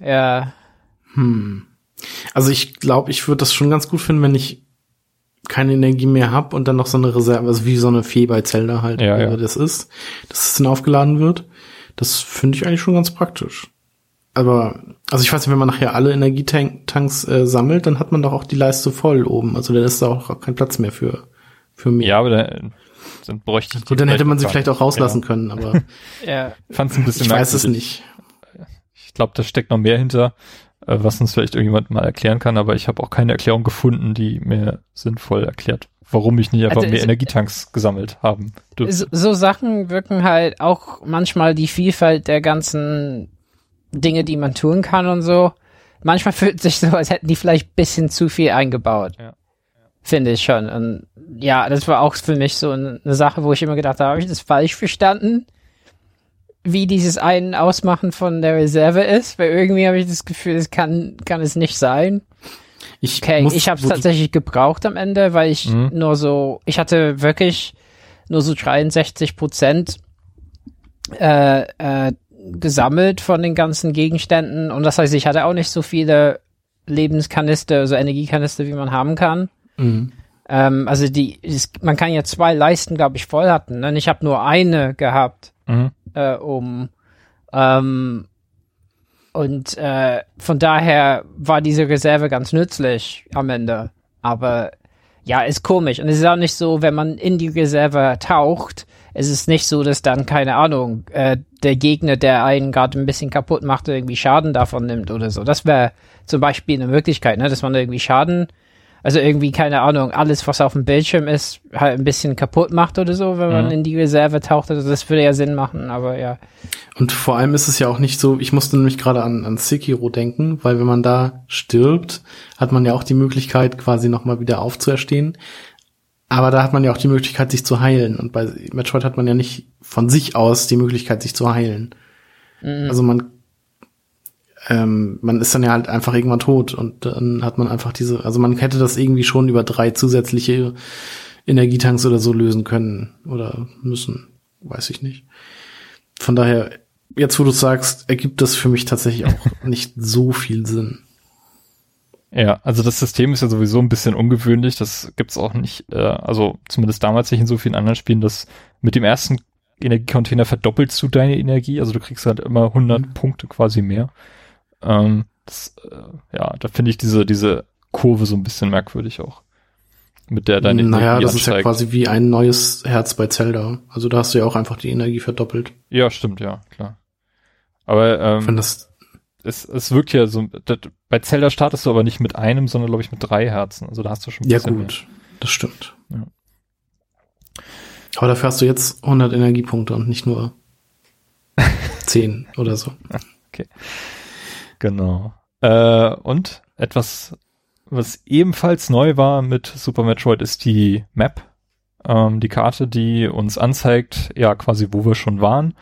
ja. Hm. Also ich glaube, ich würde das schon ganz gut finden, wenn ich keine Energie mehr habe und dann noch so eine Reserve, also wie so eine Fee bei Zelda halt, ja, ja. das ist, dass es dann aufgeladen wird. Das finde ich eigentlich schon ganz praktisch. Aber, also ich weiß nicht, wenn man nachher alle Energietanks äh, sammelt, dann hat man doch auch die Leiste voll oben. Also dann ist da auch kein Platz mehr für, für mehr. Ja, aber dann, dann bräuchte ich Gut, dann hätte man sie vielleicht auch rauslassen ja. können, aber [laughs] ja. fand's ein bisschen Ich weiß es nicht. Ich glaube, da steckt noch mehr hinter, äh, was uns vielleicht irgendjemand mal erklären kann, aber ich habe auch keine Erklärung gefunden, die mir sinnvoll erklärt, warum ich nicht einfach also mehr Energietanks gesammelt haben dürfte. So, so Sachen wirken halt auch manchmal die Vielfalt der ganzen Dinge, die man tun kann und so. Manchmal [laughs] fühlt es sich so, als hätten die vielleicht bisschen zu viel eingebaut. Ja. Finde ich schon. Und ja, das war auch für mich so eine Sache, wo ich immer gedacht habe, habe ich das falsch verstanden? Wie dieses einen Ausmachen von der Reserve ist, weil irgendwie habe ich das Gefühl, es kann, kann es nicht sein. Ich okay, ich habe es tatsächlich gebraucht am Ende, weil ich mhm. nur so, ich hatte wirklich nur so 63 Prozent äh, äh, gesammelt von den ganzen Gegenständen und das heißt, ich hatte auch nicht so viele Lebenskanister, also Energiekanister, wie man haben kann. Mhm. Ähm, also die, ist, man kann ja zwei Leisten, glaube ich, voll hatten. Ne? Und ich habe nur eine gehabt, mhm. äh, um ähm, und äh, von daher war diese Reserve ganz nützlich am Ende. Aber ja, ist komisch. Und es ist auch nicht so, wenn man in die Reserve taucht, es ist nicht so, dass dann, keine Ahnung, äh, der Gegner, der einen gerade ein bisschen kaputt macht, irgendwie Schaden davon nimmt oder so. Das wäre zum Beispiel eine Möglichkeit, ne, dass man irgendwie Schaden, also irgendwie, keine Ahnung, alles, was auf dem Bildschirm ist, halt ein bisschen kaputt macht oder so, wenn man mhm. in die Reserve taucht. Also das würde ja Sinn machen, aber ja. Und vor allem ist es ja auch nicht so, ich musste nämlich gerade an, an Sekiro denken, weil wenn man da stirbt, hat man ja auch die Möglichkeit, quasi nochmal wieder aufzuerstehen. Aber da hat man ja auch die Möglichkeit, sich zu heilen. Und bei Metroid hat man ja nicht von sich aus die Möglichkeit, sich zu heilen. Mhm. Also man, ähm, man ist dann ja halt einfach irgendwann tot und dann hat man einfach diese, also man hätte das irgendwie schon über drei zusätzliche Energietanks oder so lösen können oder müssen. Weiß ich nicht. Von daher, jetzt wo du sagst, ergibt das für mich tatsächlich auch [laughs] nicht so viel Sinn. Ja, also das System ist ja sowieso ein bisschen ungewöhnlich. Das gibt's auch nicht, äh, also zumindest damals nicht in so vielen anderen Spielen, dass mit dem ersten Energiecontainer verdoppelst du deine Energie. Also du kriegst halt immer 100 mhm. Punkte quasi mehr. Ähm, das, äh, ja, da finde ich diese, diese Kurve so ein bisschen merkwürdig auch. Mit der deine naja, Energie das ansteigt. ist ja quasi wie ein neues Herz bei Zelda. Also da hast du ja auch einfach die Energie verdoppelt. Ja, stimmt, ja, klar. Aber ähm, Wenn das es, es wirkt ja so, das, bei Zelda startest du aber nicht mit einem, sondern glaube ich mit drei Herzen. Also da hast du schon ein Ja gut, mehr. das stimmt. Ja. Aber dafür hast du jetzt 100 Energiepunkte und nicht nur [laughs] 10 oder so. Okay. Genau. Äh, und etwas, was ebenfalls neu war mit Super Metroid, ist die Map. Ähm, die Karte, die uns anzeigt, ja, quasi, wo wir schon waren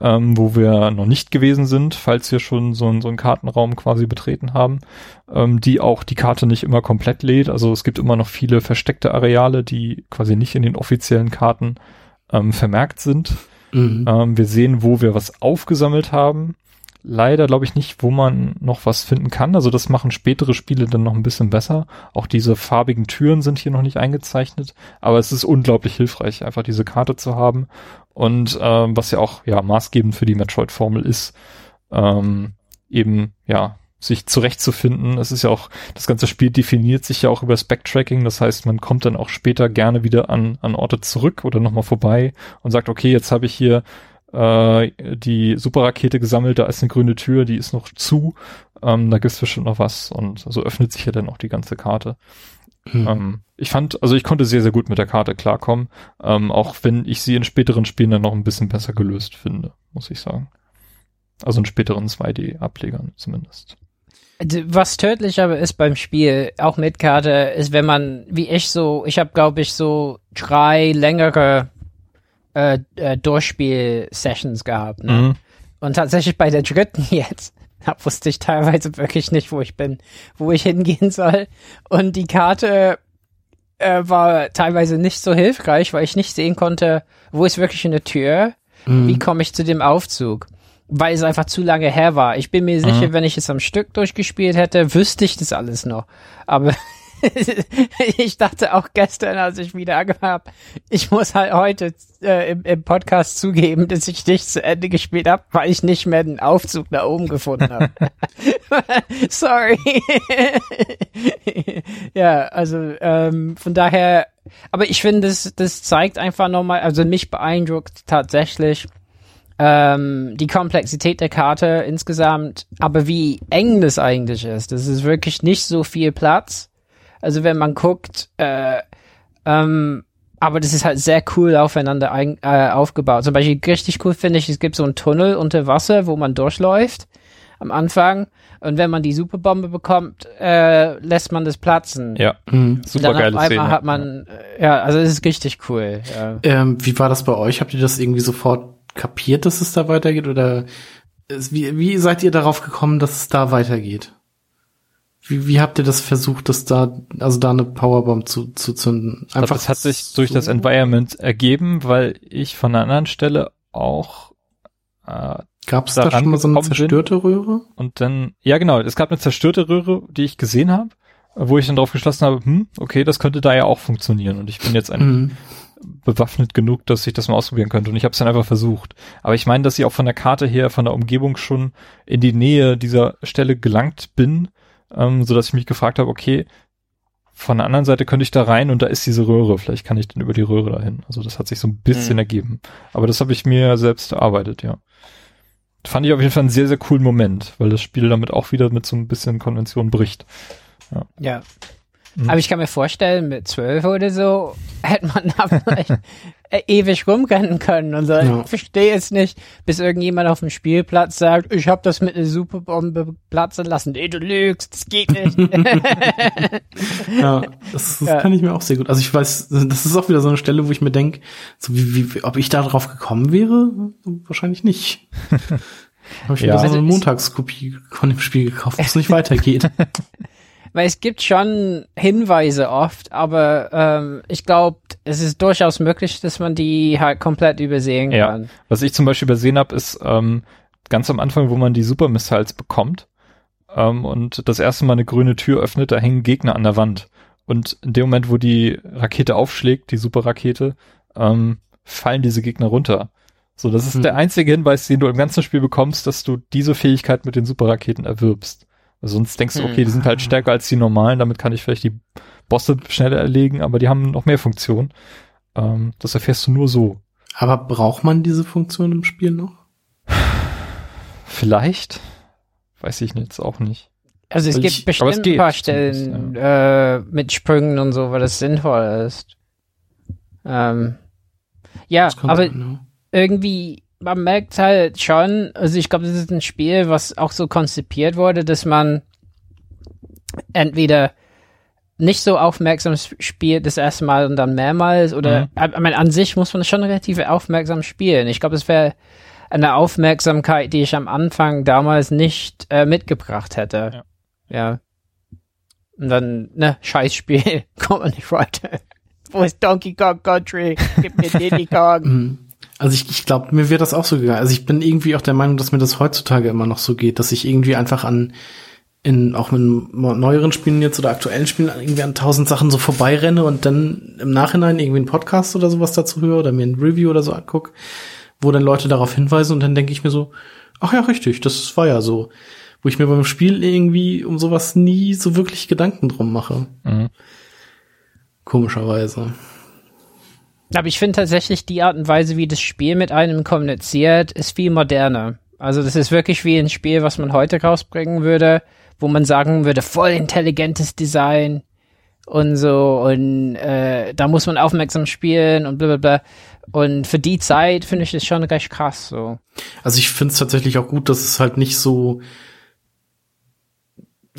ähm, wo wir noch nicht gewesen sind, falls wir schon so, so einen Kartenraum quasi betreten haben, ähm, die auch die Karte nicht immer komplett lädt. Also es gibt immer noch viele versteckte Areale, die quasi nicht in den offiziellen Karten ähm, vermerkt sind. Mhm. Ähm, wir sehen, wo wir was aufgesammelt haben. Leider glaube ich nicht, wo man noch was finden kann. Also das machen spätere Spiele dann noch ein bisschen besser. Auch diese farbigen Türen sind hier noch nicht eingezeichnet. Aber es ist unglaublich hilfreich, einfach diese Karte zu haben und ähm, was ja auch ja maßgebend für die Metroid-Formel ist, ähm, eben ja sich zurechtzufinden. Es ist ja auch, das ganze Spiel definiert sich ja auch über Backtracking, das heißt, man kommt dann auch später gerne wieder an, an Orte zurück oder nochmal vorbei und sagt, okay, jetzt habe ich hier äh, die Superrakete gesammelt, da ist eine grüne Tür, die ist noch zu, ähm, da gibt's bestimmt noch was und so öffnet sich ja dann auch die ganze Karte. Mhm. Ähm, ich fand, also ich konnte sehr, sehr gut mit der Karte klarkommen, ähm, auch wenn ich sie in späteren Spielen dann noch ein bisschen besser gelöst finde, muss ich sagen. Also in späteren 2D-Ablegern zumindest. Was tödlich aber ist beim Spiel, auch mit Karte, ist, wenn man, wie ich so, ich habe glaube ich so drei längere äh, äh, Durchspiel-Sessions gehabt. Ne? Mhm. Und tatsächlich bei der dritten [laughs] jetzt da wusste ich teilweise wirklich nicht, wo ich bin, wo ich hingehen soll. Und die Karte äh, war teilweise nicht so hilfreich, weil ich nicht sehen konnte, wo ist wirklich eine Tür, mhm. wie komme ich zu dem Aufzug. Weil es einfach zu lange her war. Ich bin mir sicher, mhm. wenn ich es am Stück durchgespielt hätte, wüsste ich das alles noch. Aber [laughs] ich dachte auch gestern, als ich wieder angefangen habe, ich muss halt heute äh, im, im, Podcast zugeben, dass ich nicht zu Ende gespielt habe, weil ich nicht mehr den Aufzug nach oben gefunden habe. [laughs] Sorry. [laughs] ja, also ähm, von daher, aber ich finde, das, das zeigt einfach nochmal, also mich beeindruckt tatsächlich, ähm, die Komplexität der Karte insgesamt, aber wie eng das eigentlich ist. Das ist wirklich nicht so viel Platz. Also wenn man guckt, äh, ähm, aber das ist halt sehr cool aufeinander ein, äh, aufgebaut. Zum Beispiel richtig cool finde ich, es gibt so einen Tunnel unter Wasser, wo man durchläuft am Anfang. Und wenn man die Superbombe bekommt, äh, lässt man das platzen. Ja, mhm. super geile auf einmal Szene. hat man, ja, also es ist richtig cool. Ja. Ähm, wie war das bei euch? Habt ihr das irgendwie sofort kapiert, dass es da weitergeht? Oder wie, wie seid ihr darauf gekommen, dass es da weitergeht? Wie, wie habt ihr das versucht, dass da, also da eine Powerbomb zu, zu zünden? Einfach glaub, das hat sich durch das Environment ergeben, weil ich von einer anderen Stelle auch äh, Gab es da schon mal so eine zerstörte Röhre? Und dann, ja genau, es gab eine zerstörte Röhre, die ich gesehen habe, wo ich dann drauf geschlossen habe, hm, okay, das könnte da ja auch funktionieren. Und ich bin jetzt ein mhm bewaffnet genug, dass ich das mal ausprobieren könnte. Und ich habe es dann einfach versucht. Aber ich meine, dass ich auch von der Karte her, von der Umgebung schon in die Nähe dieser Stelle gelangt bin, ähm, so dass ich mich gefragt habe, okay, von der anderen Seite könnte ich da rein und da ist diese Röhre. Vielleicht kann ich dann über die Röhre dahin. Also das hat sich so ein bisschen mhm. ergeben. Aber das habe ich mir selbst erarbeitet, ja. Fand ich auf jeden Fall einen sehr, sehr coolen Moment, weil das Spiel damit auch wieder mit so ein bisschen Konvention bricht. Ja. ja. Mhm. Aber ich kann mir vorstellen, mit zwölf oder so [laughs] hätte man da vielleicht [laughs] ewig rumrennen können und so. Ja. Ich verstehe es nicht, bis irgendjemand auf dem Spielplatz sagt, ich habe das mit einer Superbombe platzen lassen. Nee, du lügst, das geht nicht. [laughs] ja, das, das ja. kann ich mir auch sehr gut. Also ich weiß, das ist auch wieder so eine Stelle, wo ich mir denke, so wie, wie, ob ich da drauf gekommen wäre? Wahrscheinlich nicht. [laughs] Habe ich ja. mir so eine Montagskopie von dem Spiel gekauft, wo es nicht weitergeht. [laughs] weil es gibt schon Hinweise oft, aber ähm, ich glaube, es ist durchaus möglich, dass man die halt komplett übersehen kann. Ja. Was ich zum Beispiel übersehen habe, ist ähm, ganz am Anfang, wo man die Super Missiles bekommt ähm, und das erste Mal eine grüne Tür öffnet, da hängen Gegner an der Wand. Und in dem Moment, wo die Rakete aufschlägt, die Superrakete, ähm, fallen diese Gegner runter. So, das ist mhm. der einzige Hinweis, den du im ganzen Spiel bekommst, dass du diese Fähigkeit mit den Superraketen erwirbst. Sonst denkst du, okay, die sind halt mhm. stärker als die normalen, damit kann ich vielleicht die Bosse schneller erlegen, aber die haben noch mehr Funktionen. Ähm, das erfährst du nur so. Aber braucht man diese Funktion im Spiel noch? Vielleicht. Weiß ich jetzt auch nicht. Also es Weil gibt ich, bestimmt ein paar Stellen ja. äh, mit Sprüngen und so, weil das sinnvoll ist. Ähm, ja, aber sein, irgendwie man merkt halt schon, also ich glaube, das ist ein Spiel, was auch so konzipiert wurde, dass man entweder nicht so aufmerksam spielt das erste Mal und dann mehrmals oder mhm. ich meine, an sich muss man schon relativ aufmerksam spielen. Ich glaube, es wäre eine Aufmerksamkeit, die ich am Anfang damals nicht äh, mitgebracht hätte. Ja. ja. Und dann, ne, Scheißspiel, [laughs] kommt man nicht weiter. Wo ist Donkey Kong Country? Gib mir Diddy Kong. [laughs] Also ich, ich glaube, mir wird das auch so gegangen. Also ich bin irgendwie auch der Meinung, dass mir das heutzutage immer noch so geht, dass ich irgendwie einfach an in auch mit neueren Spielen jetzt oder aktuellen Spielen irgendwie an tausend Sachen so vorbeirenne und dann im Nachhinein irgendwie einen Podcast oder sowas dazu höre oder mir ein Review oder so anguck, wo dann Leute darauf hinweisen und dann denke ich mir so, ach ja, richtig, das war ja so. Wo ich mir beim Spiel irgendwie um sowas nie so wirklich Gedanken drum mache. Mhm. Komischerweise. Aber ich finde tatsächlich die Art und Weise, wie das Spiel mit einem kommuniziert, ist viel moderner. Also das ist wirklich wie ein Spiel, was man heute rausbringen würde, wo man sagen würde, voll intelligentes Design und so und äh, da muss man aufmerksam spielen und bla bla bla. Und für die Zeit finde ich das schon recht krass so. Also ich finde es tatsächlich auch gut, dass es halt nicht so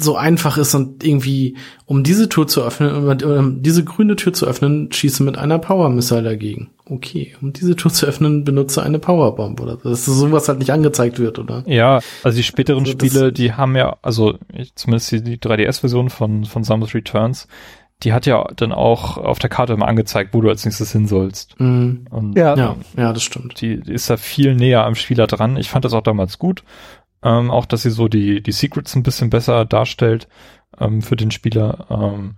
so einfach ist und irgendwie, um diese Tür zu öffnen, um diese grüne Tür zu öffnen, schieße mit einer Power Missile dagegen. Okay, um diese Tür zu öffnen, benutze eine Powerbomb oder dass sowas halt nicht angezeigt wird, oder? Ja, also die späteren also Spiele, die haben ja, also zumindest die, die 3DS-Version von, von Samus Returns, die hat ja dann auch auf der Karte immer angezeigt, wo du als nächstes hin sollst. Mhm. Und, ja. ja, ja, das stimmt. Die, die ist da viel näher am Spieler dran. Ich fand das auch damals gut. Ähm, auch, dass sie so die, die Secrets ein bisschen besser darstellt ähm, für den Spieler. Ähm,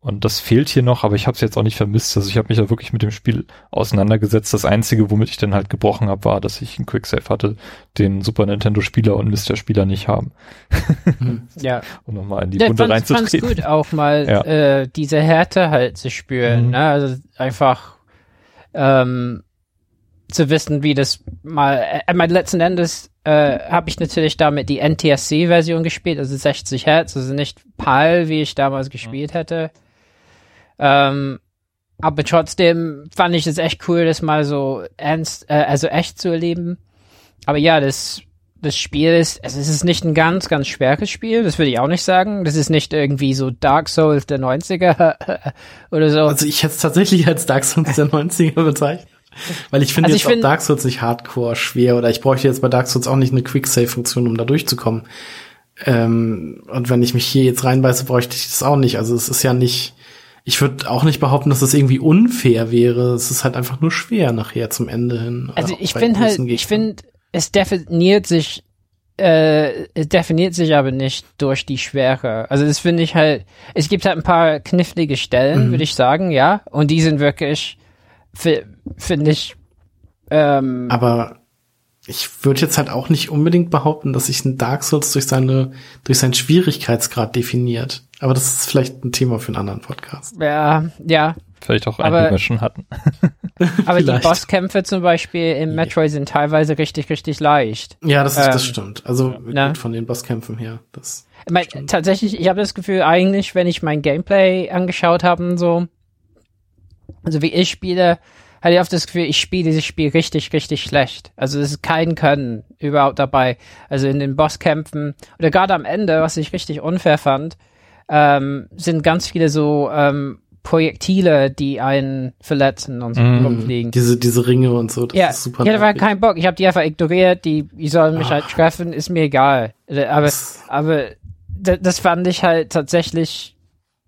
Und das fehlt hier noch, aber ich habe es jetzt auch nicht vermisst. Also ich habe mich ja wirklich mit dem Spiel auseinandergesetzt. Das Einzige, womit ich dann halt gebrochen habe, war, dass ich einen Quicksave hatte, den Super Nintendo-Spieler und Mr-Spieler nicht haben. Hm. [laughs] ja. um nochmal in die ja, Bunde reinzutreten. Ich gut, auch mal ja. äh, diese Härte halt zu spüren. Mhm. Ne? Also einfach ähm, zu wissen, wie das mal, äh, mein letzten Endes äh, habe ich natürlich damit die NTSC-Version gespielt, also 60 Hertz, also nicht PAL, wie ich damals gespielt mhm. hätte. Ähm, aber trotzdem fand ich es echt cool, das mal so ernst, äh, also echt zu erleben. Aber ja, das, das Spiel ist, also es ist nicht ein ganz, ganz schweres Spiel, das würde ich auch nicht sagen. Das ist nicht irgendwie so Dark Souls der 90er [laughs] oder so. Also ich hätte es tatsächlich als Dark Souls der 90er bezeichnet. Weil ich finde also jetzt ich find, auch Dark Souls nicht hardcore schwer oder ich bräuchte jetzt bei Dark Souls auch nicht eine Quick-Save-Funktion, um da durchzukommen. Ähm, und wenn ich mich hier jetzt reinbeiße, bräuchte ich das auch nicht. Also es ist ja nicht, ich würde auch nicht behaupten, dass das irgendwie unfair wäre. Es ist halt einfach nur schwer nachher zum Ende hin. Also ich finde halt, ich finde, es definiert sich, äh, es definiert sich aber nicht durch die Schwere. Also das finde ich halt, es gibt halt ein paar knifflige Stellen, mhm. würde ich sagen, ja. Und die sind wirklich, finde ich, ähm, aber ich würde jetzt halt auch nicht unbedingt behaupten, dass sich ein Dark Souls durch seine, durch seinen Schwierigkeitsgrad definiert. Aber das ist vielleicht ein Thema für einen anderen Podcast. Ja, ja. Vielleicht auch einen, den wir schon hatten. [laughs] aber die Bosskämpfe zum Beispiel im Metroid sind teilweise richtig, richtig leicht. Ja, das, ist, ähm, das stimmt. Also ne? von den Bosskämpfen her. Das mein, tatsächlich, ich habe das Gefühl, eigentlich, wenn ich mein Gameplay angeschaut habe so, also wie ich spiele, hatte ich oft das Gefühl, ich spiele dieses Spiel richtig, richtig schlecht. Also es ist kein Können überhaupt dabei. Also in den Bosskämpfen oder gerade am Ende, was ich richtig unfair fand, ähm, sind ganz viele so ähm, Projektile, die einen verletzen und so mm, rumfliegen. Diese, diese Ringe und so, das ja, ist super. Ja, da war kein Bock. Ich habe die einfach ignoriert, die, die sollen mich oh. halt treffen, ist mir egal. Aber, aber das fand ich halt tatsächlich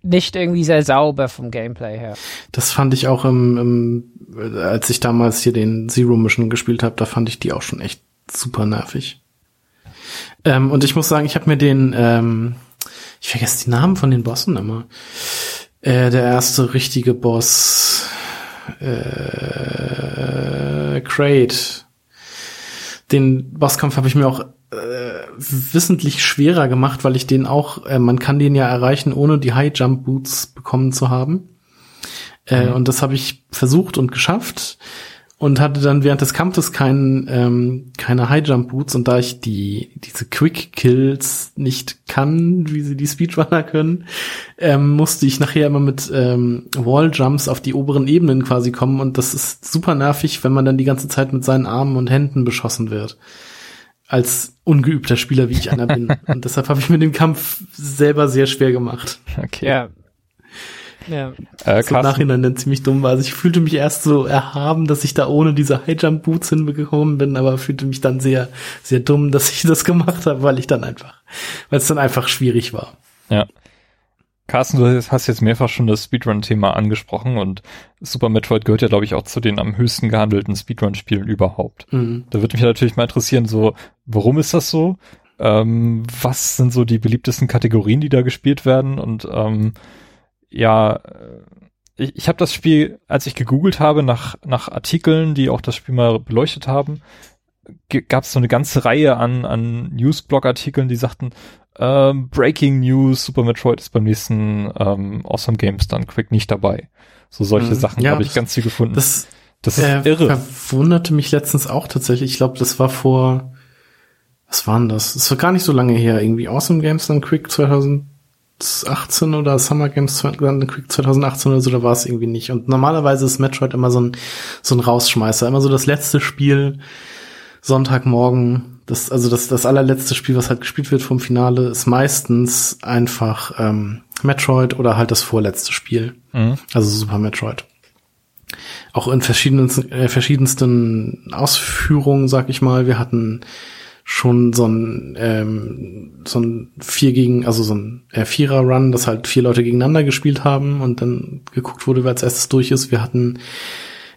nicht irgendwie sehr sauber vom Gameplay her. Das fand ich auch im, im als ich damals hier den Zero Mission gespielt habe, da fand ich die auch schon echt super nervig. Ähm, und ich muss sagen, ich habe mir den, ähm, ich vergesse die Namen von den Bossen immer. Äh, der erste richtige Boss, äh, Crate. Den Bosskampf habe ich mir auch äh, wissentlich schwerer gemacht, weil ich den auch, äh, man kann den ja erreichen, ohne die High Jump Boots bekommen zu haben. Äh, mhm. Und das habe ich versucht und geschafft und hatte dann während des Kampfes kein, ähm, keine High Jump Boots und da ich die diese Quick Kills nicht kann, wie sie die Speedrunner können, ähm, musste ich nachher immer mit ähm, Wall Jumps auf die oberen Ebenen quasi kommen und das ist super nervig, wenn man dann die ganze Zeit mit seinen Armen und Händen beschossen wird als ungeübter Spieler, wie ich einer bin. [laughs] Und deshalb habe ich mir den Kampf selber sehr schwer gemacht. Okay. Ja. Ja. Äh, so im Nachhinein dann ziemlich dumm war. Also ich fühlte mich erst so erhaben, dass ich da ohne diese Highjump Boots hinbekommen bin, aber fühlte mich dann sehr, sehr dumm, dass ich das gemacht habe, weil ich dann einfach, weil es dann einfach schwierig war. Ja. Carsten, du hast jetzt mehrfach schon das Speedrun-Thema angesprochen und Super Metroid gehört ja, glaube ich, auch zu den am höchsten gehandelten Speedrun-Spielen überhaupt. Mhm. Da würde mich natürlich mal interessieren, so, warum ist das so? Ähm, was sind so die beliebtesten Kategorien, die da gespielt werden? Und ähm, ja, äh, ich, ich habe das Spiel, als ich gegoogelt habe nach, nach Artikeln, die auch das Spiel mal beleuchtet haben, gab es so eine ganze Reihe an, an Newsblog-Artikeln, die sagten, ähm, Breaking News, Super Metroid ist beim nächsten ähm, Awesome Games dann Quick nicht dabei. So solche mhm. Sachen ja, habe ich ganz viel gefunden. Das, das ist äh, irre. Verwunderte mich letztens auch tatsächlich. Ich glaube, das war vor, was waren das? Das war gar nicht so lange her. Irgendwie Awesome Games dann Quick 2018 oder Summer Games dann Quick 2018 oder so, da war es irgendwie nicht. Und normalerweise ist Metroid immer so ein, so ein Rausschmeißer. Immer so das letzte Spiel, Sonntagmorgen, das, also das, das allerletzte Spiel, was halt gespielt wird vom Finale, ist meistens einfach ähm, Metroid oder halt das vorletzte Spiel. Mhm. Also Super Metroid. Auch in verschiedensten, äh, verschiedensten Ausführungen, sag ich mal. Wir hatten schon so ein ähm, so ein vier gegen also so ein äh, Vierer Run, dass halt vier Leute gegeneinander gespielt haben und dann geguckt wurde, wer als erstes durch ist. Wir hatten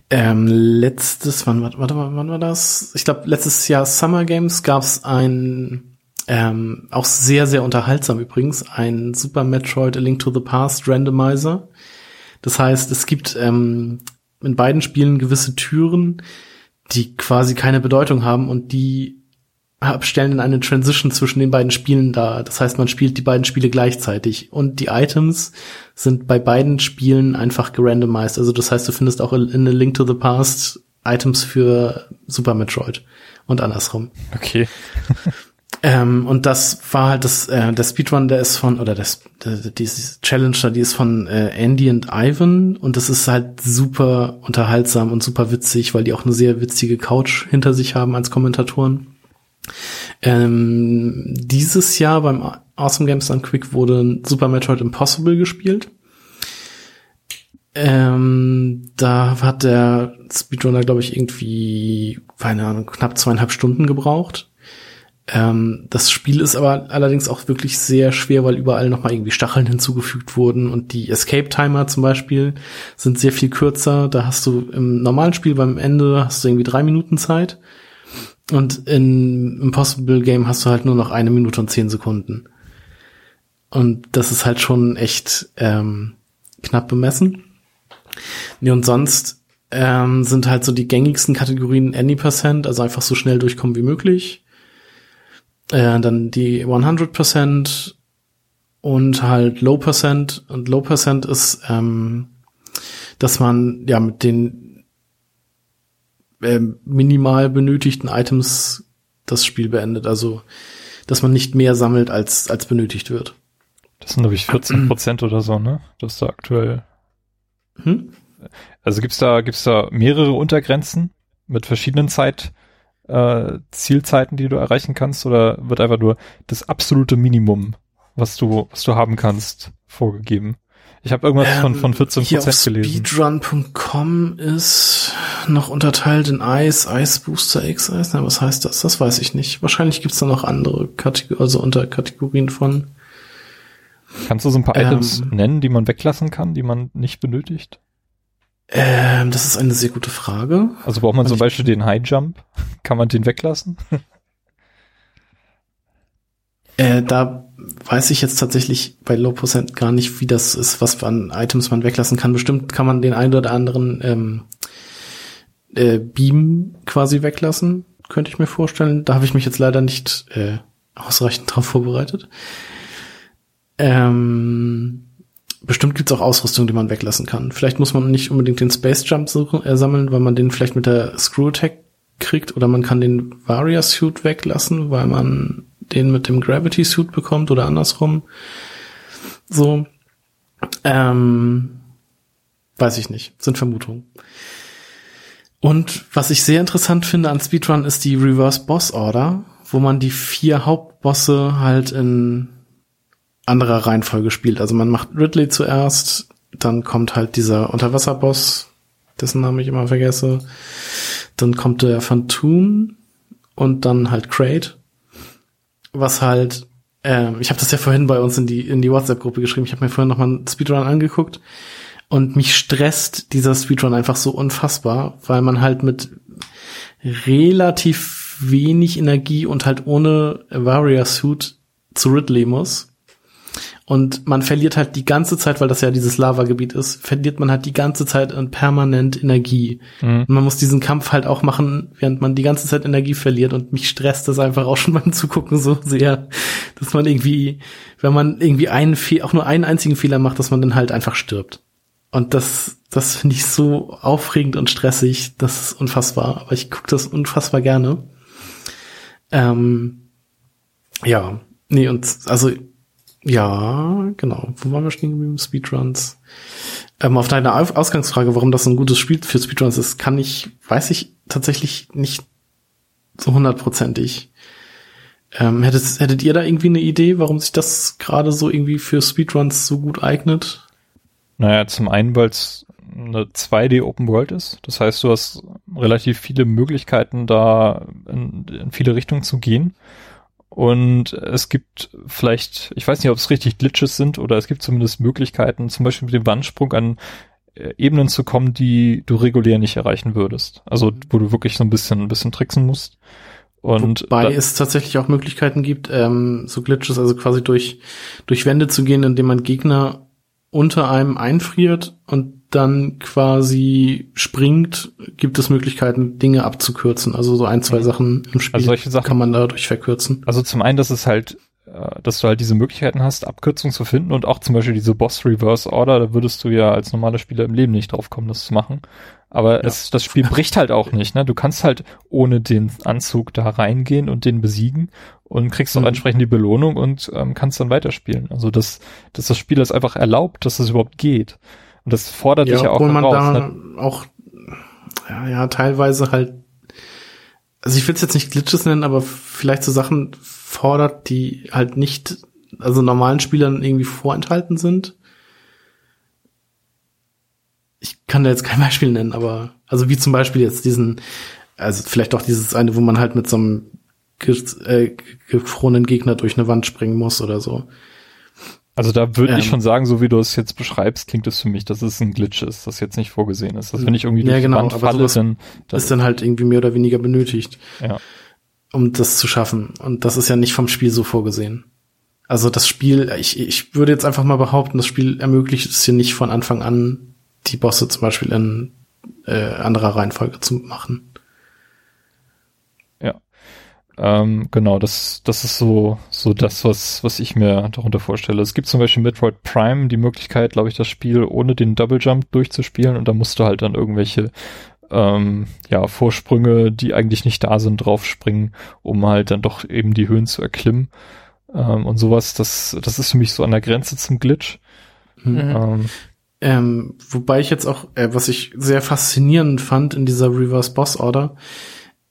ähm, letztes, wann, warte, warte, wann war das? Ich glaube, letztes Jahr Summer Games gab es ein Ähm, auch sehr, sehr unterhaltsam übrigens. Ein Super Metroid A Link to the Past Randomizer. Das heißt, es gibt ähm, in beiden Spielen gewisse Türen, die quasi keine Bedeutung haben und die stellen in eine Transition zwischen den beiden Spielen dar. Das heißt, man spielt die beiden Spiele gleichzeitig und die Items sind bei beiden Spielen einfach gerandomized. Also das heißt, du findest auch in A Link to the Past Items für Super Metroid und andersrum. Okay. [laughs] ähm, und das war halt das, äh, der Speedrun, der ist von, oder das, der, dieses Challenger, die ist von äh, Andy und Ivan und das ist halt super unterhaltsam und super witzig, weil die auch eine sehr witzige Couch hinter sich haben als Kommentatoren. Ähm, dieses Jahr beim Awesome Games Done Quick wurde Super Metroid Impossible gespielt. Ähm, da hat der Speedrunner, glaube ich, irgendwie, keine Ahnung, knapp zweieinhalb Stunden gebraucht. Ähm, das Spiel ist aber allerdings auch wirklich sehr schwer, weil überall nochmal irgendwie Stacheln hinzugefügt wurden und die Escape-Timer zum Beispiel sind sehr viel kürzer. Da hast du im normalen Spiel beim Ende hast du irgendwie drei Minuten Zeit und in Impossible Game hast du halt nur noch eine Minute und zehn Sekunden. Und das ist halt schon echt ähm, knapp bemessen. Nee, und sonst ähm, sind halt so die gängigsten Kategorien Any Percent, also einfach so schnell durchkommen wie möglich. Äh, dann die 100% und halt Low Percent. Und Low Percent ist, ähm, dass man ja mit den äh, minimal benötigten Items das Spiel beendet. Also, dass man nicht mehr sammelt, als, als benötigt wird. Das sind, glaube ich, 14 Prozent oder so, ne? Das ist da aktuell. Hm? Also gibt's da, gibt's da mehrere Untergrenzen mit verschiedenen Zeit, äh, Zielzeiten, die du erreichen kannst, oder wird einfach nur das absolute Minimum, was du, was du haben kannst, vorgegeben? Ich habe irgendwas ähm, von, von 14 Prozent gelesen. Speedrun.com ist noch unterteilt in Ice, Ice Booster X, Ice. Na, was heißt das? Das weiß ich nicht. Wahrscheinlich gibt's da noch andere Kategorien, also Unterkategorien von. Kannst du so ein paar ähm, Items nennen, die man weglassen kann, die man nicht benötigt? Ähm, das ist eine sehr gute Frage. Also braucht man zum Beispiel den High Jump? [laughs] Kann man den weglassen? [laughs] äh, da weiß ich jetzt tatsächlich bei Low Percent gar nicht, wie das ist, was an Items man weglassen kann. Bestimmt kann man den einen oder anderen ähm, äh, Beam quasi weglassen, könnte ich mir vorstellen. Da habe ich mich jetzt leider nicht äh, ausreichend drauf vorbereitet. Ähm, bestimmt gibt's auch Ausrüstung, die man weglassen kann. Vielleicht muss man nicht unbedingt den Space Jump suchen, äh, sammeln, weil man den vielleicht mit der Screw Attack kriegt, oder man kann den Varia Suit weglassen, weil man den mit dem Gravity Suit bekommt oder andersrum. So. Ähm, weiß ich nicht. Sind Vermutungen. Und was ich sehr interessant finde an Speedrun ist die Reverse Boss Order, wo man die vier Hauptbosse halt in anderer Reihenfolge spielt. Also man macht Ridley zuerst, dann kommt halt dieser Unterwasserboss, dessen Namen ich immer vergesse. Dann kommt der Phantom und dann halt Crate. Was halt, ähm, ich habe das ja vorhin bei uns in die in die WhatsApp-Gruppe geschrieben. Ich habe mir vorhin noch mal einen Speedrun angeguckt und mich stresst dieser Speedrun einfach so unfassbar, weil man halt mit relativ wenig Energie und halt ohne Warrior Suit zu Ridley muss und man verliert halt die ganze Zeit, weil das ja dieses Lava-Gebiet ist, verliert man halt die ganze Zeit permanent Energie. Mhm. Und man muss diesen Kampf halt auch machen, während man die ganze Zeit Energie verliert. Und mich stresst das einfach auch schon [laughs] beim Zugucken so sehr, dass man irgendwie, wenn man irgendwie einen Fe auch nur einen einzigen Fehler macht, dass man dann halt einfach stirbt. Und das, das finde ich so aufregend und stressig, das ist unfassbar. Aber ich gucke das unfassbar gerne. Ähm, ja, nee, und also ja, genau. Wo waren wir stehen geblieben? Speedruns. Ähm, auf deine Ausgangsfrage, warum das ein gutes Spiel für Speedruns ist, kann ich, weiß ich tatsächlich nicht so hundertprozentig. Ähm, hättet, hättet ihr da irgendwie eine Idee, warum sich das gerade so irgendwie für Speedruns so gut eignet? Naja, zum einen, weil es eine 2D Open World ist. Das heißt, du hast relativ viele Möglichkeiten, da in, in viele Richtungen zu gehen. Und es gibt vielleicht, ich weiß nicht, ob es richtig Glitches sind oder es gibt zumindest Möglichkeiten, zum Beispiel mit dem Wandsprung an äh, Ebenen zu kommen, die du regulär nicht erreichen würdest. Also wo du wirklich so ein bisschen, ein bisschen tricksen musst. Und Wobei es tatsächlich auch Möglichkeiten gibt, ähm, so Glitches, also quasi durch, durch Wände zu gehen, indem man Gegner unter einem einfriert und dann quasi springt, gibt es Möglichkeiten, Dinge abzukürzen. Also so ein, zwei Sachen im Spiel also solche Sachen, kann man dadurch verkürzen. Also zum einen, dass es halt, äh, dass du halt diese Möglichkeiten hast, Abkürzungen zu finden und auch zum Beispiel diese Boss Reverse Order, da würdest du ja als normaler Spieler im Leben nicht drauf kommen, das zu machen. Aber ja. es, das Spiel [laughs] bricht halt auch nicht, ne? Du kannst halt ohne den Anzug da reingehen und den besiegen und kriegst auch mhm. entsprechend die Belohnung und ähm, kannst dann weiterspielen. Also dass, dass das Spiel das einfach erlaubt, dass es überhaupt geht. Und das fordert ja, dich ja auch man raus. Da ne? auch ja, ja, teilweise halt, also ich will es jetzt nicht Glitches nennen, aber vielleicht so Sachen fordert, die halt nicht, also normalen Spielern irgendwie vorenthalten sind ich kann da jetzt kein [laughs] Beispiel nennen, aber also wie zum Beispiel jetzt diesen, also vielleicht auch dieses eine, wo man halt mit so einem ge äh, gefrorenen Gegner durch eine Wand springen muss oder so. Also da würde ähm, ich schon sagen, so wie du es jetzt beschreibst, klingt es für mich, dass es ein Glitch ist, das jetzt nicht vorgesehen ist. Dass wenn ich irgendwie durch ja, genau, die Wand falle, dann, dann ist dann halt irgendwie mehr oder weniger benötigt, ja. um das zu schaffen. Und das ist ja nicht vom Spiel so vorgesehen. Also das Spiel, ich, ich würde jetzt einfach mal behaupten, das Spiel ermöglicht es hier nicht von Anfang an die Bosse zum Beispiel in äh, anderer Reihenfolge zu machen. Ja. Ähm, genau, das, das ist so, so das, was, was ich mir darunter vorstelle. Es gibt zum Beispiel Metroid Prime die Möglichkeit, glaube ich, das Spiel ohne den Double Jump durchzuspielen und da musst du halt dann irgendwelche ähm, ja, Vorsprünge, die eigentlich nicht da sind, draufspringen, um halt dann doch eben die Höhen zu erklimmen. Ähm, und sowas, das, das ist für mich so an der Grenze zum Glitch. Mhm. Ähm, ähm, wobei ich jetzt auch, äh, was ich sehr faszinierend fand in dieser Reverse Boss Order,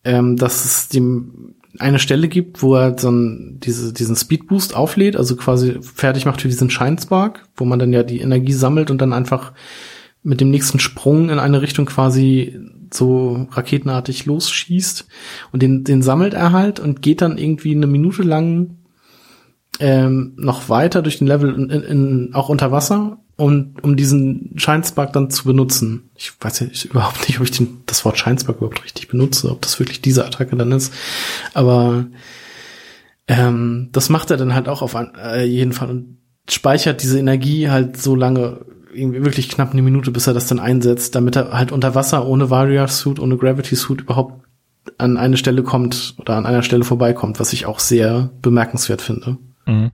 ähm, dass es dem eine Stelle gibt, wo er so ein, diese, diesen Speed Boost auflädt, also quasi fertig macht für diesen Shine Spark, wo man dann ja die Energie sammelt und dann einfach mit dem nächsten Sprung in eine Richtung quasi so raketenartig losschießt. Und den, den sammelt er halt und geht dann irgendwie eine Minute lang ähm, noch weiter durch den Level in, in, auch unter Wasser um, um diesen Scheinspark dann zu benutzen. Ich weiß ja überhaupt nicht, ob ich den, das Wort Scheinspark überhaupt richtig benutze, ob das wirklich diese Attacke dann ist. Aber ähm, das macht er dann halt auch auf äh, jeden Fall und speichert diese Energie halt so lange, irgendwie wirklich knapp eine Minute, bis er das dann einsetzt, damit er halt unter Wasser ohne Warrior Suit, ohne Gravity Suit überhaupt an eine Stelle kommt oder an einer Stelle vorbeikommt, was ich auch sehr bemerkenswert finde. Mhm.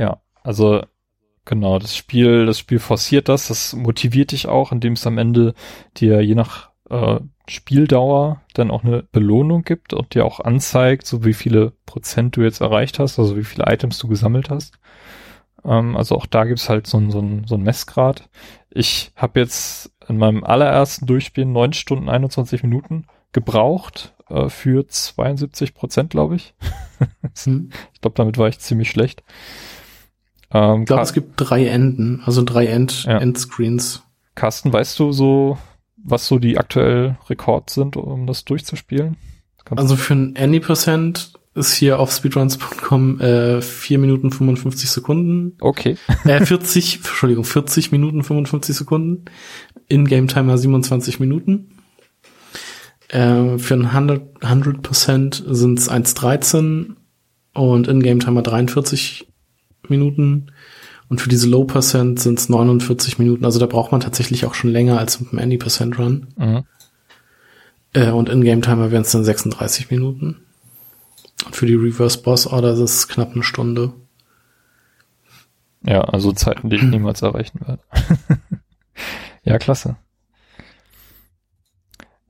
Ja, also genau, das Spiel, das Spiel forciert das, das motiviert dich auch, indem es am Ende dir je nach äh, Spieldauer dann auch eine Belohnung gibt und dir auch anzeigt, so wie viele Prozent du jetzt erreicht hast, also wie viele Items du gesammelt hast. Ähm, also auch da gibt's halt so ein, so ein, so ein Messgrad. Ich habe jetzt in meinem allerersten Durchspielen neun Stunden 21 Minuten gebraucht äh, für 72 Prozent, glaube ich. [laughs] hm. Ich glaube, damit war ich ziemlich schlecht. Ähm, ich glaube, es gibt drei Enden, also drei End ja. Endscreens. Carsten, weißt du so, was so die aktuell Rekords sind, um das durchzuspielen? Kannst also für ein Any Percent ist hier auf speedruns.com äh, 4 Minuten 55 Sekunden. Okay. äh, 40, [laughs] Entschuldigung, 40 Minuten 55 Sekunden. In-Game-Timer 27 Minuten. Äh, für ein 100%, 100 sind es 1,13 und In-Game-Timer 43 Minuten. Und für diese Low Percent sind es 49 Minuten. Also da braucht man tatsächlich auch schon länger als mit dem Any Percent Run. Mhm. Äh, und in-game Timer wären es dann 36 Minuten. Und für die Reverse Boss Order ist es knapp eine Stunde. Ja, also Zeiten, die ich niemals erreichen werde. [laughs] ja, klasse.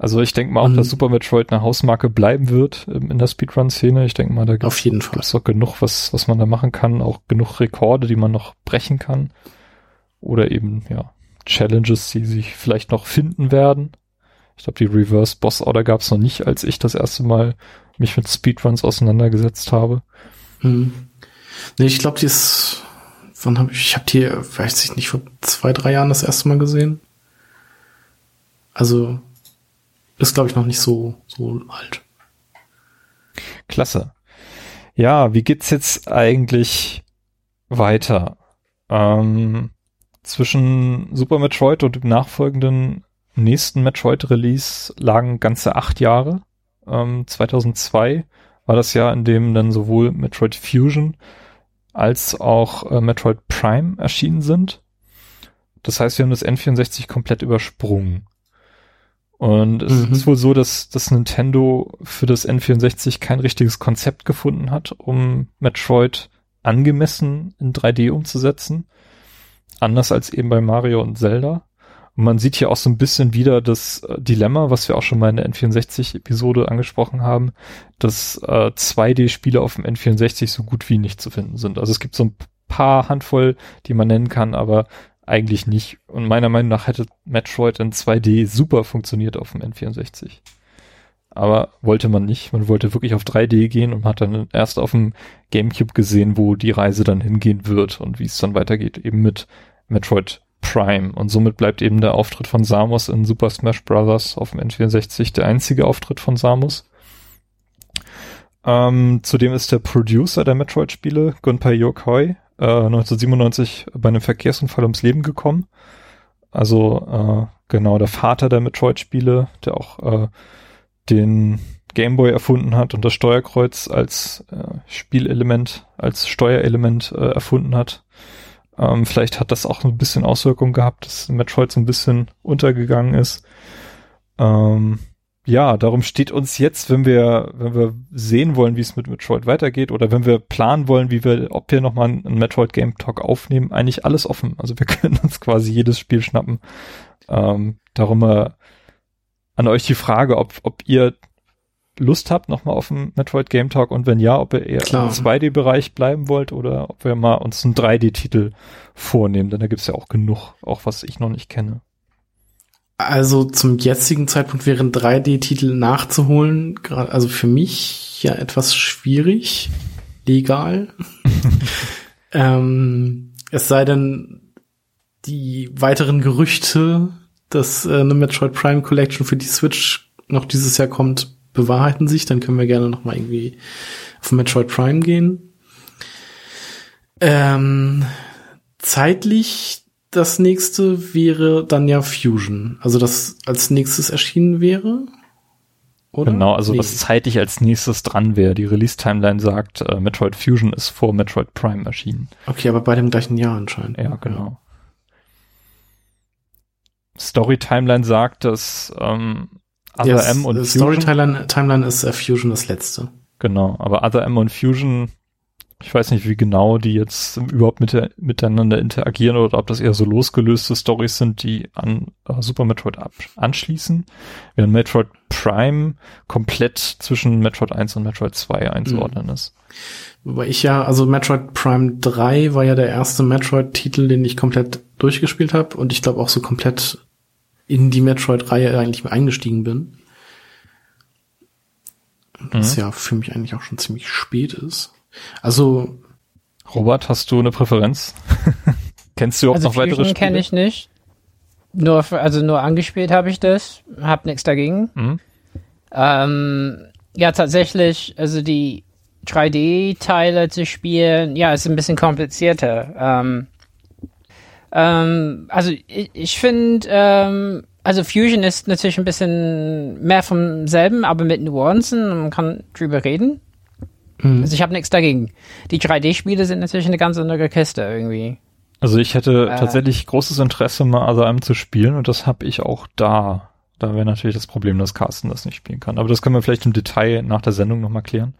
Also ich denke mal auch, dass Super Metroid eine Hausmarke bleiben wird ähm, in der Speedrun-Szene. Ich denke mal, da gibt es doch genug, was, was man da machen kann, auch genug Rekorde, die man noch brechen kann. Oder eben, ja, Challenges, die sich vielleicht noch finden werden. Ich glaube, die Reverse Boss Order gab es noch nicht, als ich das erste Mal mich mit Speedruns auseinandergesetzt habe. Hm. Nee, ich glaube, die ist, wann habe ich, ich habe die, weiß ich nicht, vor zwei, drei Jahren das erste Mal gesehen. Also ist, glaube ich, noch nicht so, so alt. Klasse. Ja, wie geht's jetzt eigentlich weiter? Ähm, zwischen Super Metroid und dem nachfolgenden nächsten Metroid-Release lagen ganze acht Jahre. Ähm, 2002 war das Jahr, in dem dann sowohl Metroid Fusion als auch äh, Metroid Prime erschienen sind. Das heißt, wir haben das N64 komplett übersprungen. Und es mhm. ist wohl so, dass, dass Nintendo für das N64 kein richtiges Konzept gefunden hat, um Metroid angemessen in 3D umzusetzen. Anders als eben bei Mario und Zelda. Und man sieht hier auch so ein bisschen wieder das äh, Dilemma, was wir auch schon mal in der N64-Episode angesprochen haben, dass äh, 2D-Spiele auf dem N64 so gut wie nicht zu finden sind. Also es gibt so ein paar Handvoll, die man nennen kann, aber eigentlich nicht. Und meiner Meinung nach hätte Metroid in 2D super funktioniert auf dem N64. Aber wollte man nicht. Man wollte wirklich auf 3D gehen und hat dann erst auf dem GameCube gesehen, wo die Reise dann hingehen wird und wie es dann weitergeht, eben mit Metroid Prime. Und somit bleibt eben der Auftritt von Samus in Super Smash Bros. auf dem N64 der einzige Auftritt von Samus. Ähm, zudem ist der Producer der Metroid-Spiele, Gunpei Yokoi, 1997 äh, bei einem Verkehrsunfall ums Leben gekommen. Also äh, genau der Vater der Metroid-Spiele, der auch äh, den Gameboy erfunden hat und das Steuerkreuz als äh, Spielelement, als Steuerelement äh, erfunden hat. Ähm, vielleicht hat das auch ein bisschen Auswirkungen gehabt, dass Metroid so ein bisschen untergegangen ist. Ähm, ja, darum steht uns jetzt, wenn wir, wenn wir sehen wollen, wie es mit Metroid weitergeht oder wenn wir planen wollen, wie wir, ob wir nochmal einen Metroid Game Talk aufnehmen, eigentlich alles offen. Also wir [laughs] können uns quasi jedes Spiel schnappen. Ähm, darum äh, an euch die Frage, ob, ob ihr Lust habt nochmal auf einen Metroid Game Talk und wenn ja, ob ihr eher Klar. im 2D-Bereich bleiben wollt oder ob wir mal uns einen 3D-Titel vornehmen, denn da gibt's ja auch genug, auch was ich noch nicht kenne. Also zum jetzigen Zeitpunkt wären 3D-Titel nachzuholen, gerade also für mich ja etwas schwierig, legal. [laughs] ähm, es sei denn, die weiteren Gerüchte, dass äh, eine Metroid Prime Collection für die Switch noch dieses Jahr kommt, bewahrheiten sich, dann können wir gerne noch mal irgendwie auf Metroid Prime gehen. Ähm, zeitlich das nächste wäre dann ja Fusion. Also das als nächstes erschienen wäre. Oder? Genau, also nee. was zeitlich als nächstes dran wäre. Die Release-Timeline sagt, äh, Metroid Fusion ist vor Metroid Prime erschienen. Okay, aber bei dem gleichen Jahr anscheinend. Ja, genau. Story-Timeline sagt, dass ähm, Other yes, M und Fusion... Story-Timeline ist äh, Fusion das letzte. Genau, aber Other M und Fusion ich weiß nicht, wie genau die jetzt überhaupt mit, miteinander interagieren oder ob das eher so losgelöste Stories sind, die an uh, Super Metroid ab, anschließen, während Metroid Prime komplett zwischen Metroid 1 und Metroid 2 einzuordnen mhm. ist. Wobei ich ja, also Metroid Prime 3 war ja der erste Metroid-Titel, den ich komplett durchgespielt habe und ich glaube auch so komplett in die Metroid-Reihe eigentlich eingestiegen bin. Was mhm. ja für mich eigentlich auch schon ziemlich spät ist. Also. Robert, hast du eine Präferenz? [laughs] Kennst du auch also noch Fusion weitere Spiele? kenne ich nicht. Nur, also nur angespielt habe ich das. Hab nichts dagegen. Mhm. Ähm, ja, tatsächlich, also die 3D-Teile zu spielen, ja, ist ein bisschen komplizierter. Ähm, ähm, also ich, ich finde, ähm, also Fusion ist natürlich ein bisschen mehr vom selben, aber mit Nuancen. Man kann drüber reden. Mhm. Also ich habe nichts dagegen. Die 3D-Spiele sind natürlich eine ganz andere Kiste irgendwie. Also ich hätte äh, tatsächlich großes Interesse, mal Other M zu spielen und das habe ich auch da. Da wäre natürlich das Problem, dass Carsten das nicht spielen kann. Aber das können wir vielleicht im Detail nach der Sendung nochmal klären.